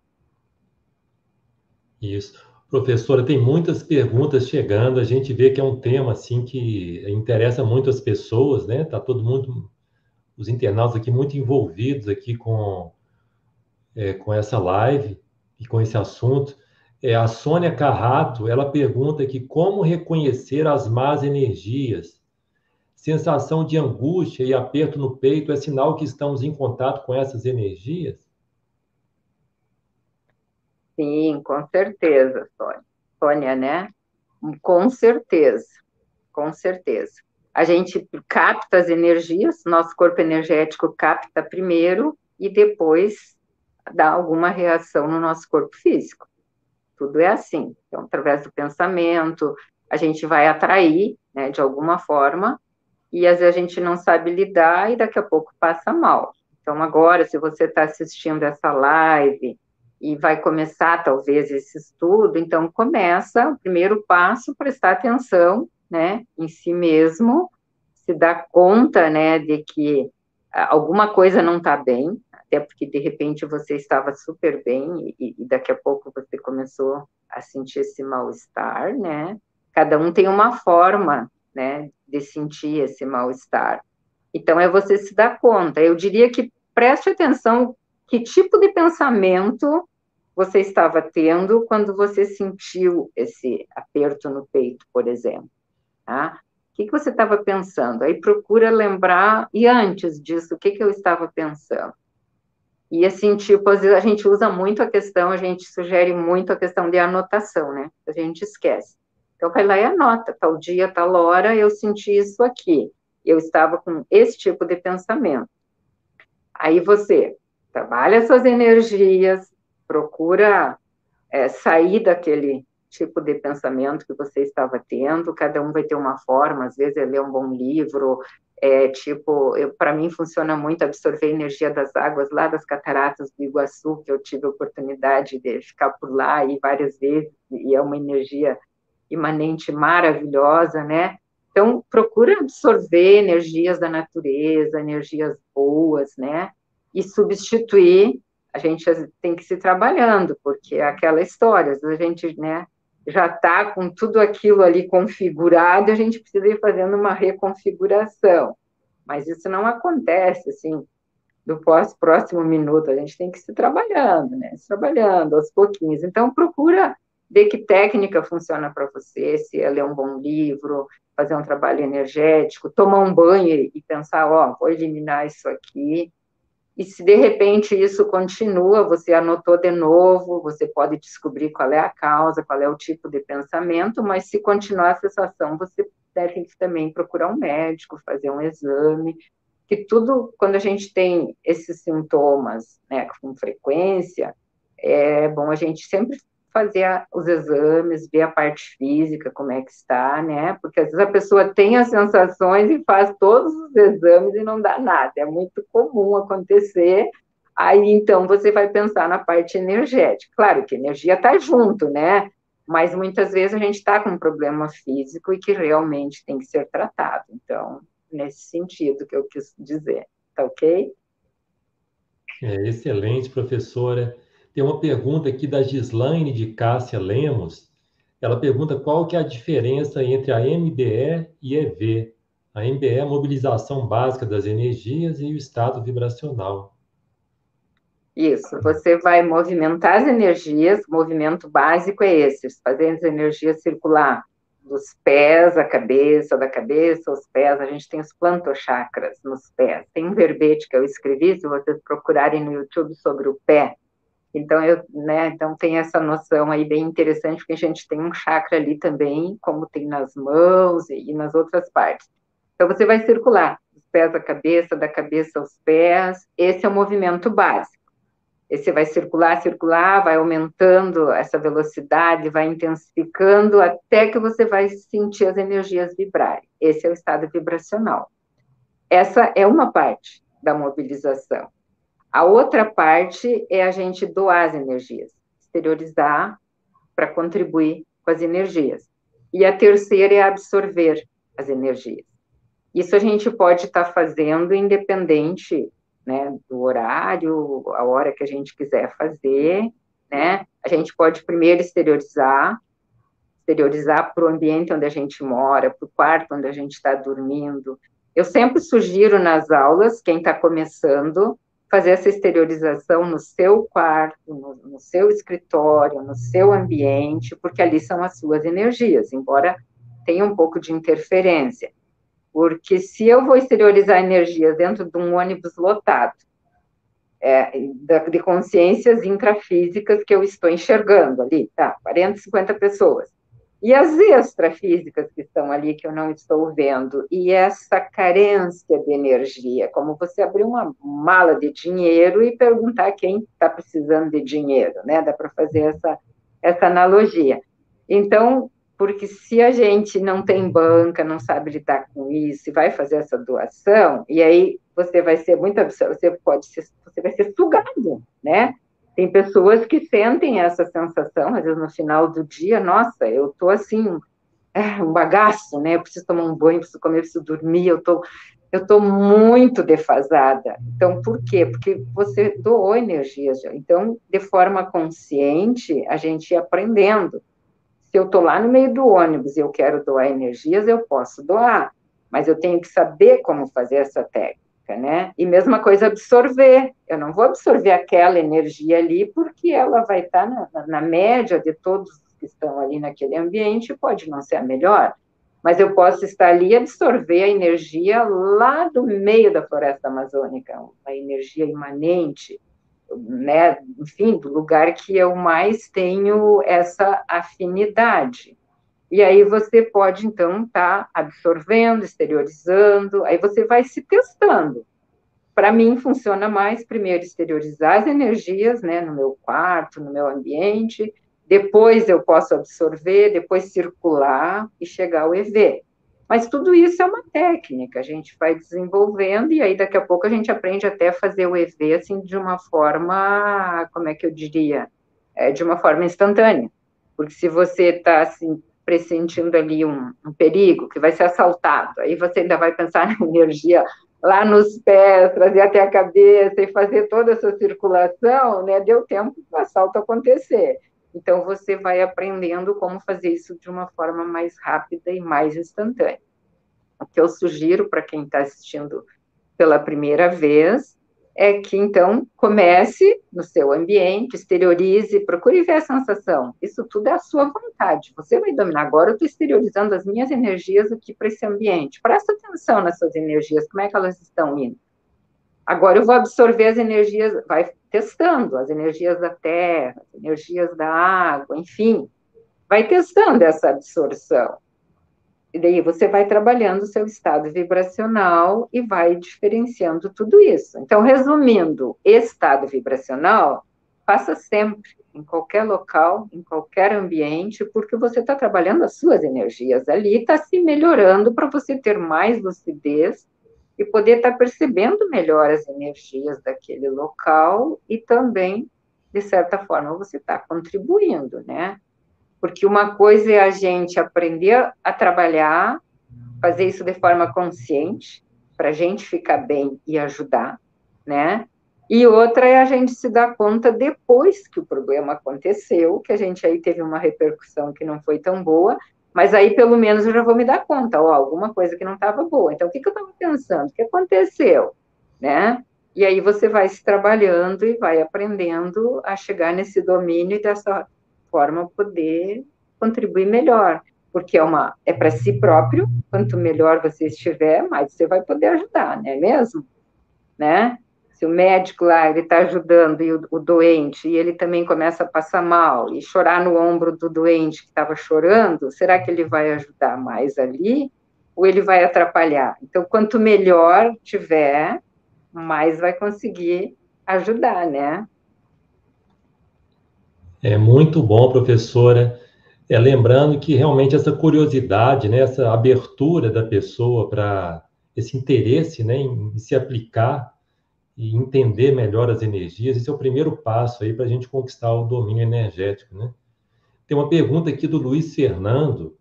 Isso. Professora, tem muitas perguntas chegando, a gente vê que é um tema, assim, que interessa muito as pessoas, né? Tá todo mundo, os internautas aqui muito envolvidos aqui com, é, com essa live e com esse assunto. É, a Sônia Carrato, ela pergunta aqui como reconhecer as más energias. Sensação de angústia e aperto no peito é sinal que estamos em contato com essas energias? Sim, com certeza, Sônia. Sônia, né? Com certeza, com certeza. A gente capta as energias, nosso corpo energético capta primeiro e depois dá alguma reação no nosso corpo físico tudo é assim. Então, através do pensamento, a gente vai atrair, né, de alguma forma, e às vezes a gente não sabe lidar e daqui a pouco passa mal. Então, agora, se você está assistindo essa live e vai começar, talvez, esse estudo, então começa o primeiro passo, prestar atenção, né, em si mesmo, se dar conta, né, de que alguma coisa não está bem, até porque de repente você estava super bem e, e daqui a pouco você começou a sentir esse mal-estar, né? Cada um tem uma forma, né, de sentir esse mal-estar. Então é você se dar conta. Eu diria que preste atenção que tipo de pensamento você estava tendo quando você sentiu esse aperto no peito, por exemplo. Tá? O que, que você estava pensando? Aí procura lembrar, e antes disso, o que, que eu estava pensando? E assim, tipo, às vezes a gente usa muito a questão, a gente sugere muito a questão de anotação, né? A gente esquece. Então, vai lá e anota, tal dia, tal hora, eu senti isso aqui. Eu estava com esse tipo de pensamento. Aí você trabalha suas energias, procura é, sair daquele tipo de pensamento que você estava tendo, cada um vai ter uma forma, às vezes é ler um bom livro, é tipo, para mim funciona muito absorver a energia das águas lá das cataratas do Iguaçu, que eu tive a oportunidade de ficar por lá e várias vezes, e é uma energia imanente maravilhosa, né? Então, procura absorver energias da natureza, energias boas, né? E substituir, a gente tem que se trabalhando, porque é aquela história, a gente, né, já está com tudo aquilo ali configurado, a gente precisa ir fazendo uma reconfiguração. Mas isso não acontece assim do pós próximo minuto, a gente tem que se trabalhando, né? Se trabalhando aos pouquinhos. Então procura ver que técnica funciona para você, se é ler um bom livro, fazer um trabalho energético, tomar um banho e pensar, ó, vou eliminar isso aqui, e se de repente isso continua, você anotou de novo, você pode descobrir qual é a causa, qual é o tipo de pensamento, mas se continuar a sensação, você deve também procurar um médico, fazer um exame, que tudo, quando a gente tem esses sintomas, né, com frequência, é bom a gente sempre fazer a, os exames, ver a parte física, como é que está, né? Porque às vezes a pessoa tem as sensações e faz todos os exames e não dá nada. É muito comum acontecer. Aí então você vai pensar na parte energética. Claro que energia está junto, né? Mas muitas vezes a gente está com um problema físico e que realmente tem que ser tratado. Então, nesse sentido que eu quis dizer, tá ok? É, excelente, professora. Tem uma pergunta aqui da Gislaine de Cássia Lemos. Ela pergunta qual que é a diferença entre a MBE e EV. A MBE é a mobilização básica das energias e o estado vibracional. Isso, você vai movimentar as energias, o movimento básico é esse, fazer as energias circular dos pés à cabeça, da cabeça aos pés, a gente tem os plantochakras nos pés. Tem um verbete que eu escrevi, se vocês procurarem no YouTube sobre o pé, então, eu, né, então tem essa noção aí bem interessante, porque a gente tem um chakra ali também, como tem nas mãos e, nas outras partes. Então, você vai circular dos pés à cabeça, da cabeça aos pés, esse é o movimento básico. Esse vai circular, circular, vai aumentando essa velocidade, vai intensificando, até que você vai sentir as energias vibrarem. Esse é o estado vibracional. Essa é uma parte da mobilização. A outra parte é a gente doar as energias, exteriorizar para contribuir com as energias. E a terceira é absorver as energias. Isso a gente pode estar tá fazendo independente né, do horário, a hora que a gente quiser fazer, né? A gente pode primeiro exteriorizar, exteriorizar para o ambiente onde a gente mora, para o quarto onde a gente está dormindo. Eu sempre sugiro nas aulas, quem está começando, fazer essa exteriorização no seu quarto, no, no, seu escritório, no seu ambiente, porque ali são as suas energias, embora tenha um pouco de interferência. Porque se eu vou exteriorizar energias dentro de um ônibus lotado, é, de consciências intrafísicas que eu estou enxergando ali, tá, 40, 50 pessoas, e as extrafísicas que estão ali que eu não estou vendo, e essa carência de energia, como você abrir uma mala de dinheiro e perguntar quem está precisando de dinheiro, né? Dá para fazer essa, essa analogia. Então, porque se a gente não tem banca, não sabe lidar com isso, e vai fazer essa doação, e aí você vai ser muito, você pode ser, você vai ser sugado, né? Tem pessoas que sentem essa sensação, às vezes no final do dia, nossa, eu tô assim, é, um bagaço, né? Eu preciso tomar um banho, preciso comer, preciso dormir, eu tô, eu tô muito defasada. Então, por quê? Porque você doou energias. Então, de forma consciente, a gente ia aprendendo. Se eu tô lá no meio do ônibus e eu quero doar energias, eu posso doar, mas eu tenho que saber como fazer essa técnica. Né? E mesma coisa absorver. Eu não vou absorver aquela energia ali, porque ela vai estar na, na média de todos que estão ali naquele ambiente, pode não ser a melhor, mas eu posso estar ali e absorver a energia lá do meio da floresta amazônica, a energia imanente, né, enfim, do lugar que eu mais tenho essa afinidade. E aí você pode, então, estar tá absorvendo, exteriorizando, aí você vai se testando. Para mim, funciona mais, primeiro, exteriorizar as energias, né, no meu quarto, no meu ambiente, depois eu posso absorver, depois circular e chegar ao EV. Mas tudo isso é uma técnica, a gente vai desenvolvendo e aí daqui a pouco a gente aprende até a fazer o EV assim de uma forma, como é que eu diria, é, de uma forma instantânea. Porque se você está assim pressentindo ali um, um, perigo que vai ser assaltado, aí você ainda vai pensar na energia lá nos pés, trazer até a cabeça e fazer toda essa circulação, né? Deu tempo para o assalto acontecer. Então, você vai aprendendo como fazer isso de uma forma mais rápida e mais instantânea. O que eu sugiro para quem está assistindo pela primeira vez é que, então, comece no seu ambiente, exteriorize, procure ver a sensação. Isso tudo é a sua vontade. Você vai dominar. Agora, eu estou exteriorizando as minhas energias aqui para esse ambiente. Presta atenção nas suas energias, como é que elas estão indo. Agora eu vou absorver as energias, vai testando as energias da terra, as energias da água, enfim, vai testando essa absorção. E daí você vai trabalhando o seu estado vibracional e vai diferenciando tudo isso. Então, resumindo, estado vibracional faça sempre, em qualquer local, em qualquer ambiente, porque você está trabalhando as suas energias ali, está se melhorando para você ter mais lucidez e poder estar tá percebendo melhor as energias daquele local e também, de certa forma, você está contribuindo, né? Porque uma coisa é a gente aprender a trabalhar, fazer isso de forma consciente, para a gente ficar bem e ajudar, né? E outra é a gente se dar conta depois que o problema aconteceu, que a gente aí teve uma repercussão que não foi tão boa, mas aí, pelo menos, eu já vou me dar conta, ó, alguma coisa que não estava boa. Então, o que, que eu estava pensando? O que aconteceu? Né? E aí você vai se trabalhando e vai aprendendo a chegar nesse domínio e dessa forma poder contribuir melhor, porque é uma é para si próprio. Quanto melhor você estiver, mais você vai poder ajudar, não é mesmo? Né? se o médico lá ele está ajudando e o, o, doente e ele também começa a passar mal e chorar no ombro do doente que estava chorando, será que ele vai ajudar mais ali ou ele vai atrapalhar? Então, quanto melhor tiver, mais vai conseguir ajudar, né? É muito bom, professora. É, lembrando que realmente essa curiosidade, né, essa abertura da pessoa para esse interesse né, em, se aplicar e entender melhor as energias. Esse é o primeiro passo aí para a gente conquistar o domínio energético, né? Tem uma pergunta aqui do Luiz Fernando.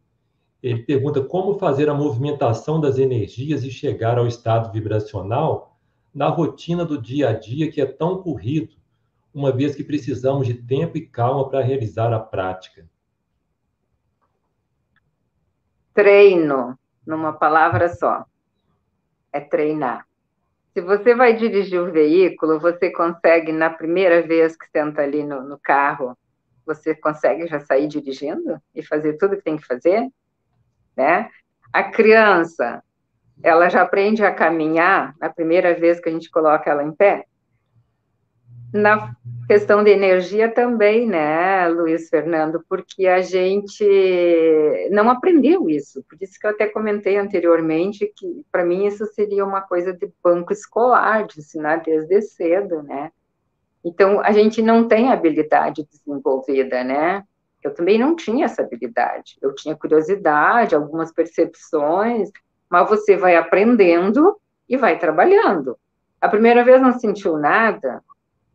Ele pergunta como fazer a movimentação das energias e chegar ao estado vibracional na rotina do dia a dia que é tão corrido, uma vez que precisamos de tempo e calma para realizar a prática. Treino, numa palavra só. É treinar. Se você vai dirigir o veículo, você consegue, na primeira vez que senta ali no, no carro, você consegue já sair dirigindo e fazer tudo que tem que fazer, né? A criança, ela já aprende a caminhar na primeira vez que a gente coloca ela em pé? Na questão de energia também, né, Luiz Fernando, porque a gente não aprendeu isso. Por isso que eu até comentei anteriormente que, para mim, isso seria uma coisa de banco escolar, de ensinar desde cedo, né? Então, a gente não tem habilidade desenvolvida, né? Eu também não tinha essa habilidade. Eu tinha curiosidade, algumas percepções, mas você vai aprendendo e vai trabalhando. A primeira vez não sentiu nada,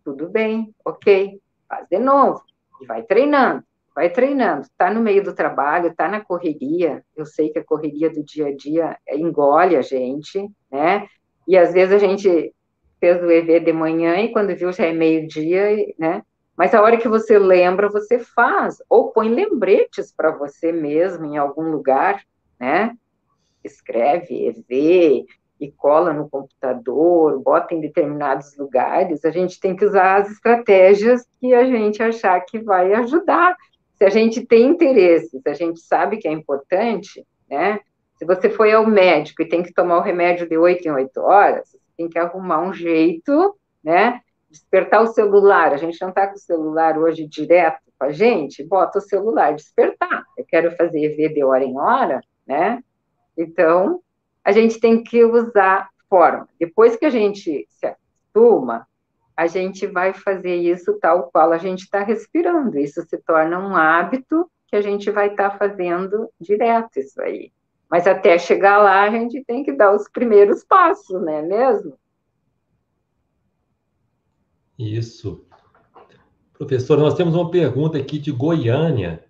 tudo bem, ok, faz de novo, e vai treinando, vai treinando, está no meio do trabalho, está na correria, eu sei que a correria do dia a dia engole a gente, né, e às vezes a gente fez o EV de manhã e quando viu já é meio-dia, né, mas a hora que você lembra, você faz, ou põe lembretes para você mesmo em algum lugar, né, escreve EV, e cola no computador, bota em determinados lugares, a gente tem que usar as estratégias que a gente achar que vai ajudar. Se a gente tem interesse, se a gente sabe que é importante, né? Se você foi ao médico e tem que tomar o remédio de 8 em 8 horas, tem que arrumar um jeito, né? Despertar o celular. A gente não está com o celular hoje direto com a gente, bota o celular, despertar. Eu quero fazer EV de hora em hora, né? Então, a gente tem que usar forma. Depois que a gente se acostuma, a gente vai fazer isso tal qual a gente está respirando. Isso se torna um hábito que a gente vai estar tá fazendo direto isso aí. Mas até chegar lá, a gente tem que dar os primeiros passos, não é mesmo? Isso. Professor, nós temos uma pergunta aqui de Goiânia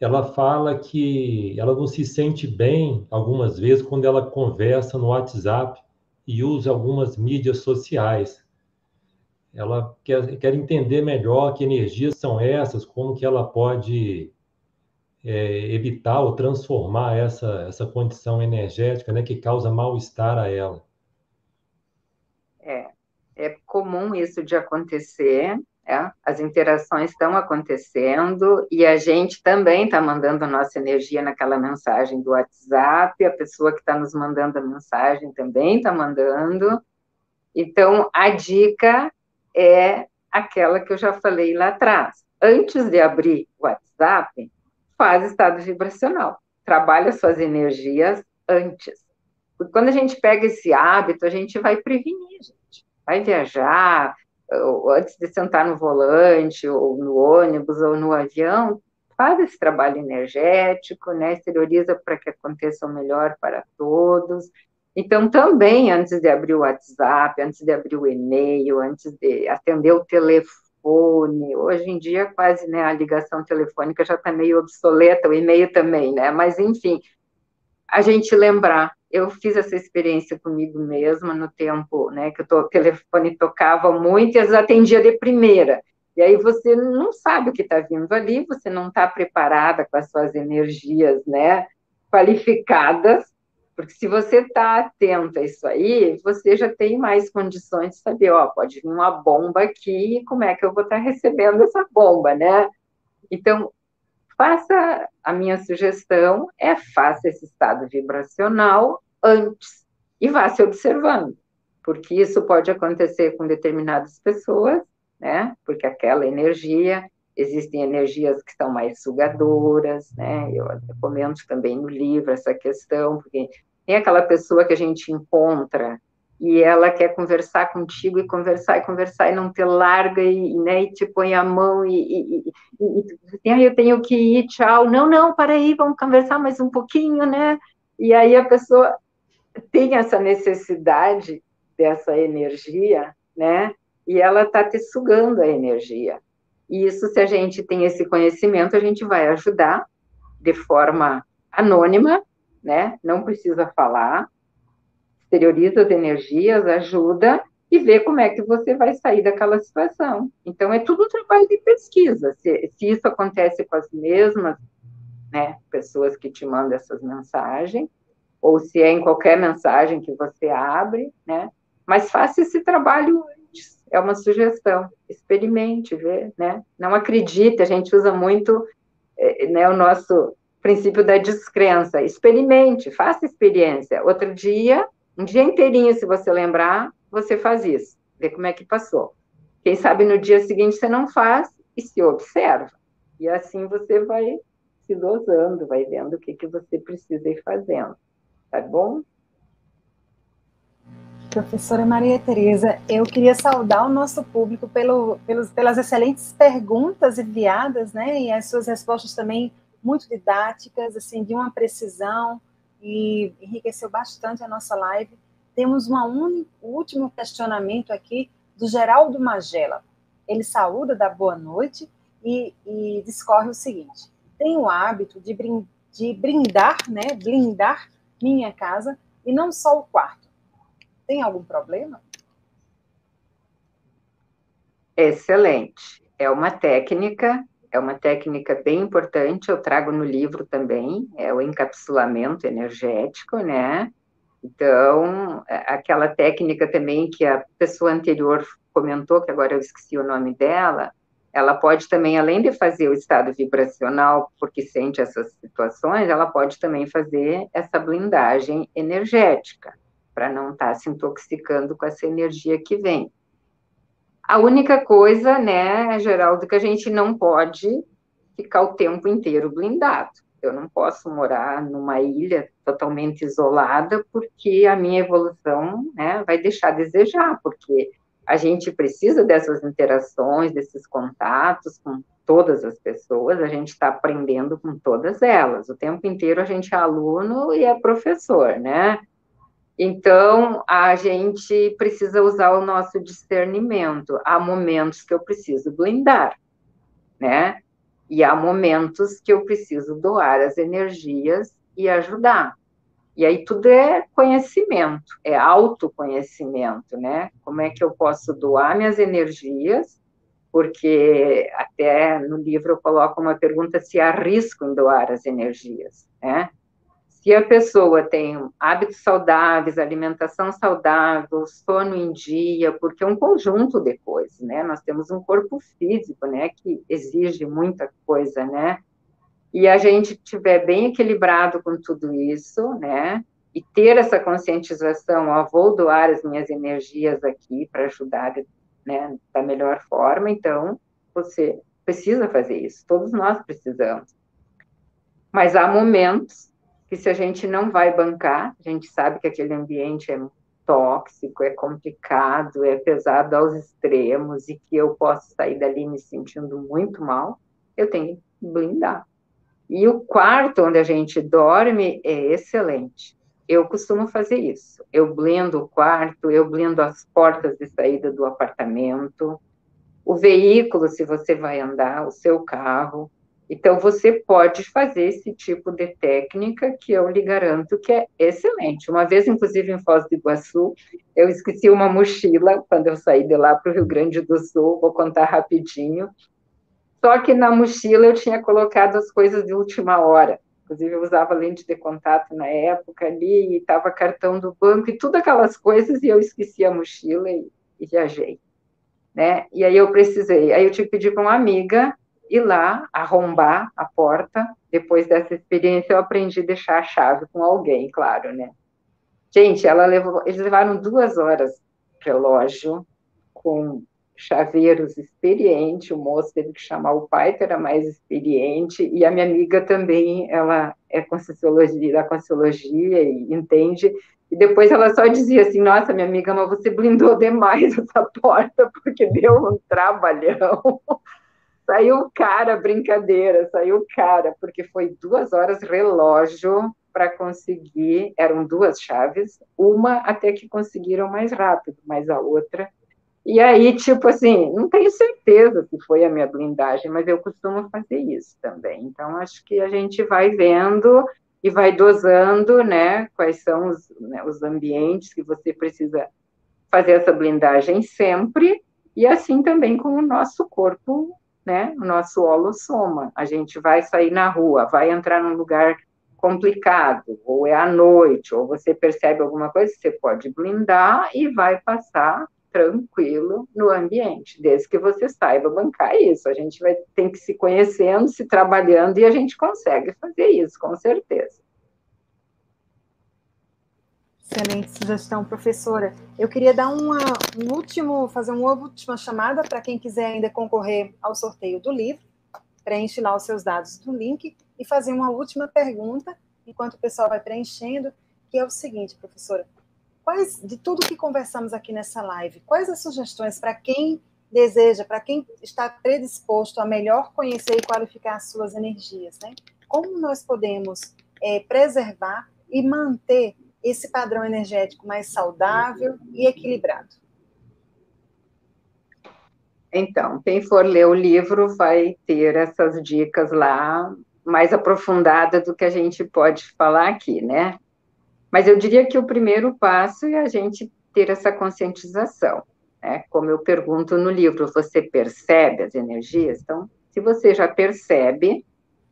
ela fala que ela não se sente bem algumas vezes quando ela conversa no WhatsApp e usa algumas mídias sociais. Ela quer, quer entender melhor que energias são essas, como que ela pode é, evitar ou transformar essa, essa condição energética né, que causa mal-estar a ela. É, é comum isso de acontecer, é? As interações estão acontecendo e a gente também está mandando nossa energia naquela mensagem do WhatsApp, a pessoa que está nos mandando a mensagem também está mandando. Então, a dica é aquela que eu já falei lá atrás. Antes de abrir o WhatsApp, faz estado vibracional. Trabalha suas energias antes. Porque quando a gente pega esse hábito, a gente vai prevenir, gente. Vai viajar, antes de sentar no volante, ou no ônibus, ou no avião, faz esse trabalho energético, né, exterioriza para que aconteça o melhor para todos. Então, também, antes de abrir o WhatsApp, antes de abrir o e-mail, antes de atender o telefone, hoje em dia quase, né, a ligação telefônica já está meio obsoleta, o e-mail também, né, mas enfim, a gente lembrar eu fiz essa experiência comigo mesma no tempo, né, que o telefone tocava muito e atendia de primeira. E aí você não sabe o que está vindo ali, você não está preparada com as suas energias, né, qualificadas, porque se você está atenta a isso aí, você já tem mais condições de saber, ó, pode vir uma bomba aqui, como é que eu vou estar tá recebendo essa bomba, né? Então, faça a minha sugestão é faça esse estado vibracional antes e vá se observando, porque isso pode acontecer com determinadas pessoas, né? Porque aquela energia, existem energias que são mais sugadoras, né? Eu comento também no livro essa questão, porque tem aquela pessoa que a gente encontra e ela quer conversar contigo e conversar e conversar e não te larga e, né, e te põe a mão e, e, e, e eu tenho que ir, tchau. Não, não, para aí, vamos conversar mais um pouquinho, né? E aí a pessoa tem essa necessidade dessa energia, né? E ela está te sugando a energia. E isso, se a gente tem esse conhecimento, a gente vai ajudar de forma anônima, né? Não precisa falar, exterioriza as energias, ajuda e vê como é que você vai sair daquela situação. Então, é tudo um trabalho de pesquisa. Se, se isso acontece com as mesmas né, pessoas que te mandam essas mensagens, ou se é em qualquer mensagem que você abre, né? Mas faça esse trabalho antes, é uma sugestão. Experimente, vê, né? Não acredite, a gente usa muito é, né, o nosso princípio da descrença. Experimente, faça experiência. Outro dia, um dia inteirinho, se você lembrar, você faz isso, vê como é que passou. Quem sabe no dia seguinte você não faz e se observa. E assim você vai se dosando, vai vendo o que, que você precisa ir fazendo. Tá bom? Professora Maria Tereza, eu queria saudar o nosso público pelo, pelos, pelas excelentes perguntas enviadas, né, e as suas respostas também muito didáticas, assim, de uma precisão, e enriqueceu bastante a nossa live. Temos um último questionamento aqui do Geraldo Magela. Ele saúda da boa noite e, e discorre o seguinte: tenho o hábito de, brin de brindar, né, blindar minha casa e não só o quarto. Tem algum problema? Excelente. É uma técnica é uma técnica bem importante, eu trago no livro também, é o encapsulamento energético, né? Então, aquela técnica também que a pessoa anterior comentou, que agora eu esqueci o nome dela, ela pode também, além de fazer o estado vibracional, porque sente essas situações, ela pode também fazer essa blindagem energética, para não estar tá se intoxicando com essa energia que vem. A única coisa, né, Geraldo, que a gente não pode ficar o tempo inteiro blindado. Eu não posso morar numa ilha totalmente isolada, porque a minha evolução né, vai deixar a desejar, porque a gente precisa dessas interações, desses contatos com todas as pessoas, a gente está aprendendo com todas elas. O tempo inteiro a gente é aluno e é professor, né? Então, a gente precisa usar o nosso discernimento. Há momentos que eu preciso blindar, né? E há momentos que eu preciso doar as energias e ajudar. E aí tudo é conhecimento, é autoconhecimento, né? Como é que eu posso doar minhas energias? Porque até no livro eu coloco uma pergunta se há risco em doar as energias, né? Se a pessoa tem hábitos saudáveis, alimentação saudável, sono em dia, porque é um conjunto de coisas, né? Nós temos um corpo físico, né, que exige muita coisa, né? E a gente tiver bem equilibrado com tudo isso, né? E ter essa conscientização, ó, vou doar as minhas energias aqui para ajudar, né, da melhor forma, então você precisa fazer isso, todos nós precisamos. Mas há momentos que se a gente não vai bancar, a gente sabe que aquele ambiente é tóxico, é complicado, é pesado aos extremos e que eu posso sair dali me sentindo muito mal, eu tenho que blindar. E o quarto onde a gente dorme é excelente. Eu costumo fazer isso. Eu blindo o quarto, eu blindo as portas de saída do apartamento, o veículo, se você vai andar, o seu carro, então, você pode fazer esse tipo de técnica que eu lhe garanto que é excelente. Uma vez, inclusive, em Foz do Iguaçu, eu esqueci uma mochila quando eu saí de lá para o Rio Grande do Sul, vou contar rapidinho. Só que na mochila eu tinha colocado as coisas de última hora. Inclusive, eu usava lente de contato na época ali, estava cartão do banco e tudo aquelas coisas, e eu esqueci a mochila e, e viajei. Né? E aí eu precisei, aí eu tive que pedir para uma amiga ir lá, arrombar a porta. Depois dessa experiência, eu aprendi a deixar a chave com alguém, claro, né? Gente, ela levou, eles levaram duas horas relógio com chaveiros experiente, o moço teve que chamar o pai, que era mais experiente, e a minha amiga também, ela é conscienciologia, da conscienciologia e entende, e depois ela só dizia assim, nossa, minha amiga, mas você blindou demais essa porta, porque deu um trabalhão. Saiu cara brincadeira, saiu cara, porque foi duas horas relógio para conseguir, eram duas chaves, uma até que conseguiram mais rápido, mas a outra. E aí, tipo assim, não tenho certeza se foi a minha blindagem, mas eu costumo fazer isso também. Então, acho que a gente vai vendo e vai dosando, né, quais são os, né, os ambientes que você precisa fazer essa blindagem sempre, e assim também com o nosso corpo né, o nosso holossoma. A gente vai sair na rua, vai entrar num lugar complicado, ou é à noite, ou você percebe alguma coisa, você pode blindar e vai passar tranquilo no ambiente, desde que você saiba bancar isso. A gente vai tem que se conhecendo, se trabalhando e a gente consegue fazer isso, com certeza. Excelente sugestão, professora. Eu queria dar uma, um último, fazer uma última chamada para quem quiser ainda concorrer ao sorteio do livro. Preenche lá os seus dados no link e fazer uma última pergunta, enquanto o pessoal vai preenchendo, que é o seguinte, professora. Quais, de tudo que conversamos aqui nessa live, quais as sugestões para quem deseja, para quem está predisposto a melhor conhecer e qualificar as suas energias, né? Como nós podemos é, preservar e manter esse padrão energético mais saudável e equilibrado? Então, quem for ler o livro vai ter essas dicas lá mais aprofundada do que a gente pode falar aqui, né? Mas eu diria que o primeiro passo é a gente ter essa conscientização, né? Como eu pergunto no livro, você percebe as energias? Então, se você já percebe,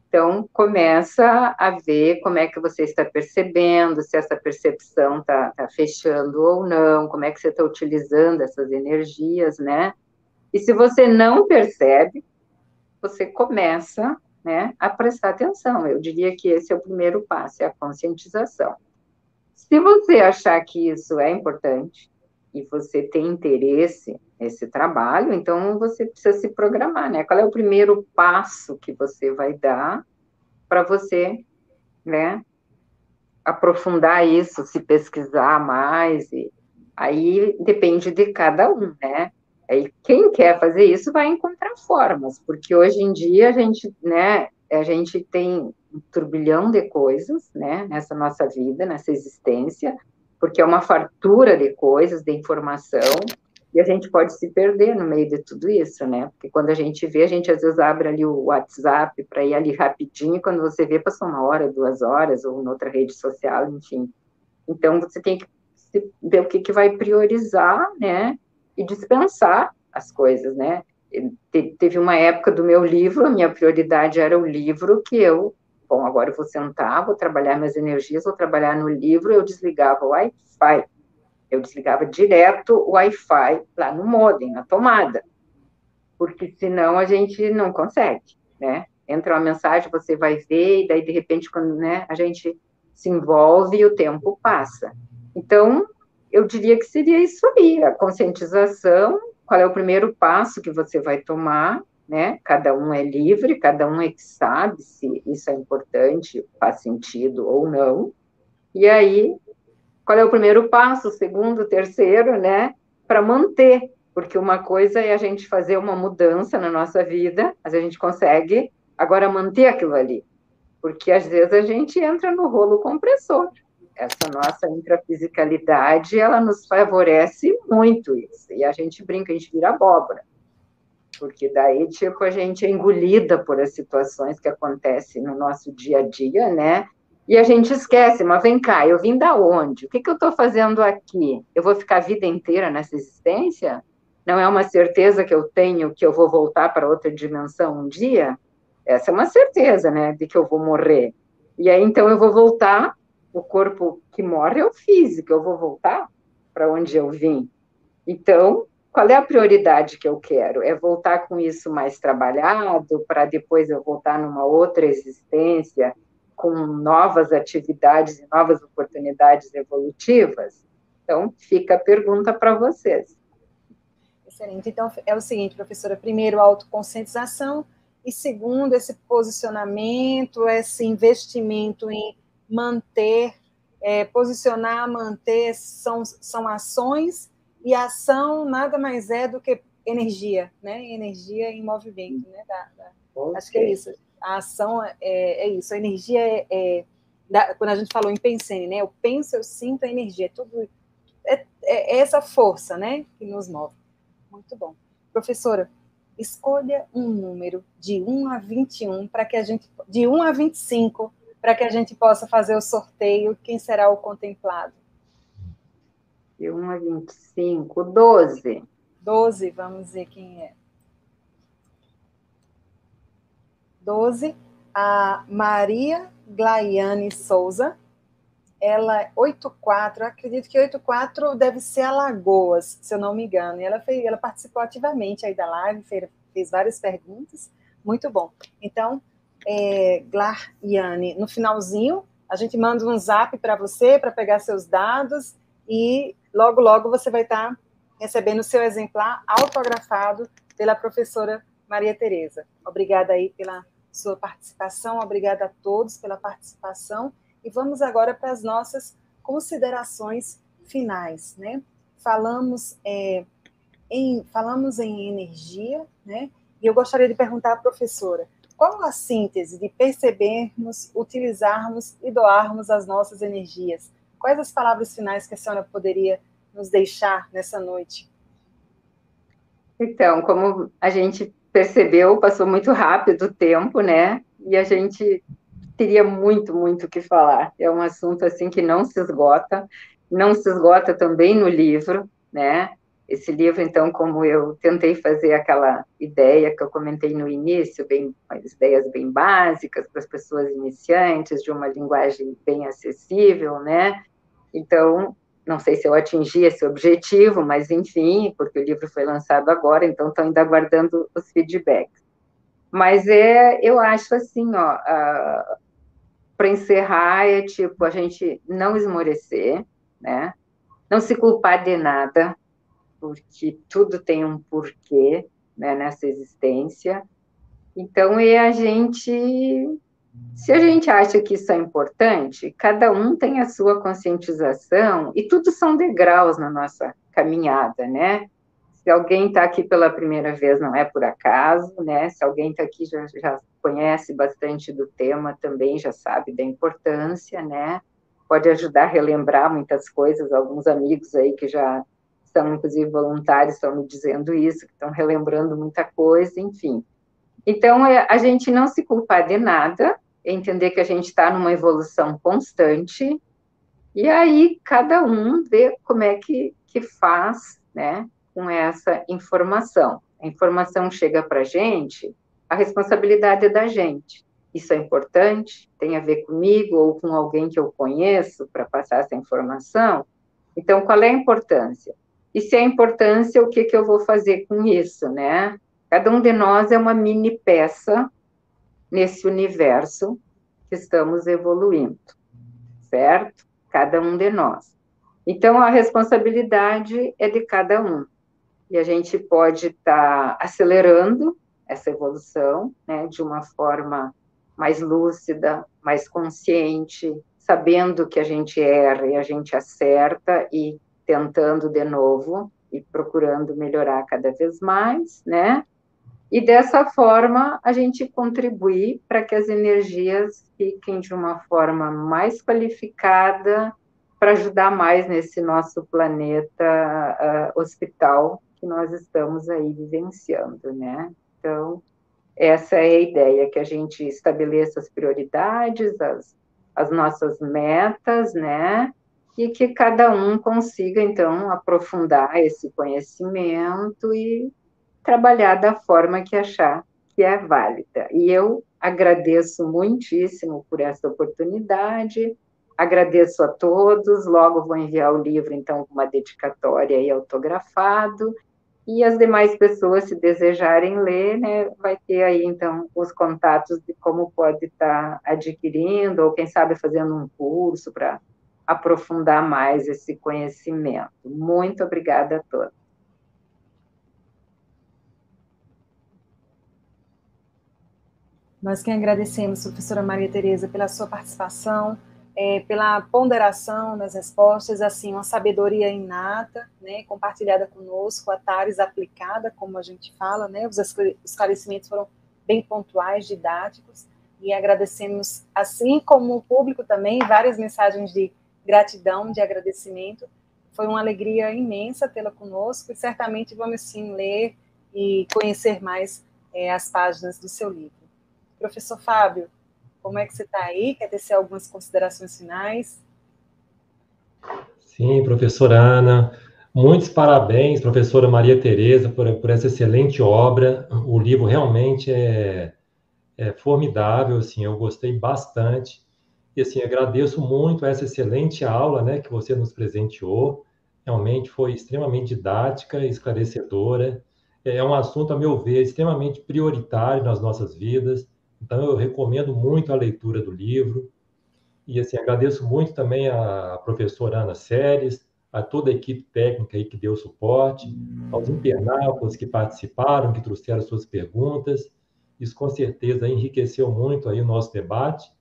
Então, começa a ver como é que você está percebendo, se essa percepção está tá fechando ou não, como é que você está utilizando essas energias, né? E se você não percebe, você começa né, a prestar atenção. Eu diria que esse é o primeiro passo, é a conscientização. Se você achar que isso é importante e você tem interesse nesse trabalho, então você precisa se programar, né? Qual é o primeiro passo que você vai dar para você, né, aprofundar isso, se pesquisar mais, e aí depende de cada um, né? Aí quem quer fazer isso vai encontrar formas, porque hoje em dia a gente, né, a gente tem um turbilhão de coisas, né, nessa nossa vida, nessa existência, porque é uma fartura de coisas, de informação, e a gente pode se perder no meio de tudo isso, né? Porque quando a gente vê, a gente às vezes abre ali o WhatsApp para ir ali rapidinho, e quando você vê, passou uma hora, duas horas, ou em outra rede social, enfim. Então, você tem que ver o que, que vai priorizar, né? E dispensar as coisas, né? Teve uma época do meu livro, a minha prioridade era o livro que eu, bom, agora eu vou sentar, vou trabalhar minhas energias, vou trabalhar no livro, eu desligava o Wi-Fi eu desligava direto o Wi-Fi lá no modem, na tomada, porque senão a gente não consegue, né? Entra uma mensagem, você vai ver, e daí de repente quando né, a gente se envolve, o tempo passa. Então, eu diria que seria isso aí, a conscientização, qual é o primeiro passo que você vai tomar, né? Cada um é livre, cada um é que sabe se isso é importante, faz sentido ou não. E aí qual é o primeiro passo, o segundo, o terceiro, né? Para manter, porque uma coisa é a gente fazer uma mudança na nossa vida, mas a gente consegue agora manter aquilo ali, porque às vezes a gente entra no rolo compressor. Essa nossa intrafisicalidade, ela nos favorece muito isso, e a gente brinca, a gente vira abóbora porque daí, tipo, a gente é engolida por as situações que acontecem no nosso dia a dia, né? E a gente esquece, mas vem cá, eu vim da onde? O que, que eu estou fazendo aqui? Eu vou ficar a vida inteira nessa existência? Não é uma certeza que eu tenho que eu vou voltar para outra dimensão um dia? Essa é uma certeza, né, de que eu vou morrer. E aí, então, eu vou voltar, o corpo que morre é o físico, eu vou voltar para onde eu vim. Então, qual é a prioridade que eu quero? É voltar com isso mais trabalhado, para depois eu voltar numa outra existência com novas atividades e novas oportunidades evolutivas? Então, fica a pergunta para vocês. Excelente. Então, é o seguinte, professora: primeiro, autoconscientização, e segundo, esse posicionamento, esse investimento em manter, é, posicionar, manter, são, são ações, e ação nada mais é do que energia, né? Energia em movimento, né? Da, da, okay. Acho que é isso a ação é, é isso, a energia é, é da, quando a gente falou em Pensene, né? Eu penso, eu sinto a energia, é tudo é, é, essa força, né, que nos move. Muito bom. Professora, escolha um número de 1 a 21 para que a gente de 1 a 25 para que a gente possa fazer o sorteio, quem será o contemplado? De 1 a 25, 12. 12, vamos ver quem é. 12, a Maria Glaiane Souza, ela 84, acredito que 84 deve ser Alagoas, se eu não me engano. E ela, fez, ela participou ativamente aí da live, fez, fez várias perguntas, muito bom. Então, é, Glaiane, no finalzinho, a gente manda um zap para você, para pegar seus dados, e logo, logo você vai estar tá recebendo o seu exemplar autografado pela professora Maria Tereza. Obrigada aí pela sua participação. Obrigada a todos pela participação. E vamos agora para as nossas considerações finais, né? Falamos, é, em, falamos em energia, né? E eu gostaria de perguntar à professora, qual a síntese de percebermos, utilizarmos e doarmos as nossas energias? Quais as palavras finais que a senhora poderia nos deixar nessa noite? Então, como a gente percebeu, passou muito rápido o tempo, né? E a gente teria muito, muito o que falar. É um assunto assim que não se esgota, não se esgota também no livro, né? Esse livro, então, como eu tentei fazer aquela ideia que eu comentei no início, bem, ideias bem básicas para as pessoas iniciantes, de uma linguagem bem acessível, né? Então, não sei se eu atingi esse objetivo, mas enfim, porque o livro foi lançado agora, então estou ainda aguardando os feedbacks. Mas é, eu acho assim, ó, para encerrar, é tipo, a gente não esmorecer, né? Não se culpar de nada, porque tudo tem um porquê, né, nessa existência. Então, é a gente se a gente acha que isso é importante, cada um tem a sua conscientização e tudo são degraus na nossa caminhada, né? Se alguém está aqui pela primeira vez, não é por acaso, né? Se alguém está aqui já, já conhece bastante do tema, também já sabe da importância, né? Pode ajudar a relembrar muitas coisas. Alguns amigos aí que já são, inclusive, voluntários, estão me dizendo isso, que estão relembrando muita coisa, enfim. Então, é, a gente não se culpar de nada, entender que a gente está numa evolução constante, e aí cada um vê como é que, que faz, né, com essa informação. A informação chega para a gente, a responsabilidade é da gente. Isso é importante, tem a ver comigo ou com alguém que eu conheço para passar essa informação. Então, qual é a importância? E se é a importância, o que, que eu vou fazer com isso, né? Cada um de nós é uma mini peça nesse universo que estamos evoluindo, certo? Cada um de nós. Então, a responsabilidade é de cada um. E a gente pode estar tá acelerando essa evolução, né, de uma forma mais lúcida, mais consciente, sabendo que a gente erra e a gente acerta e tentando de novo e procurando melhorar cada vez mais, né? E dessa forma, a gente contribui para que as energias fiquem de uma forma mais qualificada para ajudar mais nesse nosso planeta uh, hospital que nós estamos aí vivenciando, né? Então, essa é a ideia, que a gente estabeleça as prioridades, as, as nossas metas, né? E que cada um consiga, então, aprofundar esse conhecimento e trabalhar da forma que achar que é válida. E eu agradeço muitíssimo por essa oportunidade, agradeço a todos, logo vou enviar o livro, então, com uma dedicatória e autografado, e as demais pessoas, se desejarem ler, né, vai ter aí, então, os contatos de como pode estar adquirindo, ou quem sabe fazendo um curso para aprofundar mais esse conhecimento. Muito obrigada a todos. Nós que agradecemos, professora Maria Tereza, pela sua participação, é, pela ponderação nas respostas, assim, uma sabedoria inata, né, compartilhada conosco, a TARES aplicada, como a gente fala, né, os esclarecimentos foram bem pontuais, didáticos, e agradecemos, assim como o público também, várias mensagens de gratidão, de agradecimento. Foi uma alegria imensa tê-la conosco, e certamente vamos sim ler e conhecer mais é, as páginas do seu livro. Professor Fábio, como é que você está aí? Quer tecer algumas considerações finais? Sim, professora Ana. Muitos parabéns, professora Maria Tereza, por, por essa excelente obra. O livro realmente é, é formidável, assim, eu gostei bastante. E, assim, agradeço muito essa excelente aula, né, que você nos presenteou. Realmente foi extremamente didática, esclarecedora. É um assunto, a meu ver, extremamente prioritário nas nossas vidas então, eu recomendo muito a leitura do livro. E, assim, agradeço muito também a professora Ana Séries, a toda a equipe técnica aí que deu suporte, aos internautas que participaram, que trouxeram suas perguntas. Isso, com certeza, enriqueceu muito aí o nosso debate.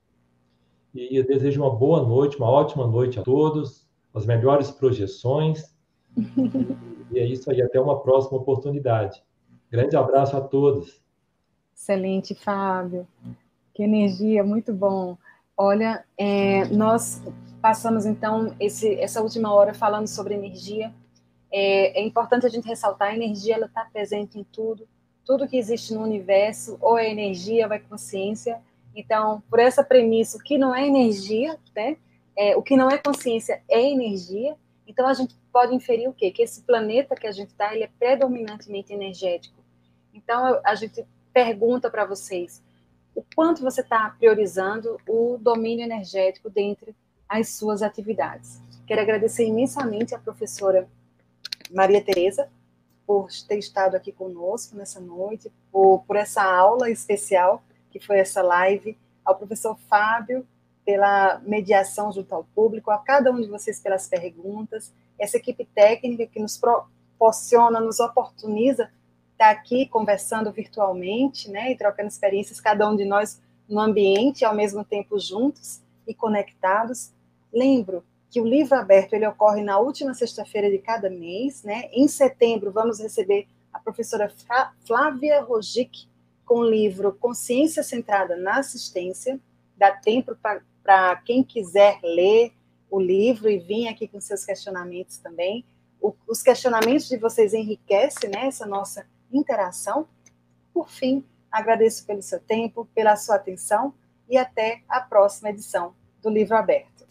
E eu desejo uma boa noite, uma ótima noite a todos, as melhores projeções. E é isso aí, até uma próxima oportunidade. Grande abraço a todos. Excelente, Fábio. Que energia, muito bom. Olha, é, nós passamos então esse, essa última hora falando sobre energia. É, é importante a gente ressaltar: a energia ela está presente em tudo, tudo que existe no universo, ou é energia, ou é consciência. Então, por essa premissa, o que não é energia, né? É, o que não é consciência é energia. Então a gente pode inferir o quê? Que esse planeta que a gente está, ele é predominantemente energético. Então a gente pergunta para vocês, o quanto você está priorizando o domínio energético dentre as suas atividades. Quero agradecer imensamente à professora Maria Tereza por ter estado aqui conosco nessa noite, por, por essa aula especial que foi essa live, ao professor Fábio pela mediação junto ao público, a cada um de vocês pelas perguntas, essa equipe técnica que nos proporciona, nos oportuniza estar aqui conversando virtualmente, né, e trocando experiências, cada um de nós no ambiente, ao mesmo tempo juntos e conectados. Lembro que o livro aberto ele ocorre na última sexta-feira de cada mês, né? Em setembro vamos receber a professora Flávia Rogic com o livro Consciência Centrada na Assistência. Dá tempo para quem quiser ler o livro e vir aqui com seus questionamentos também. O, os questionamentos de vocês enriquecem né, essa nossa interação. Por fim, agradeço pelo seu tempo, pela sua atenção e até a próxima edição do Livro Aberto.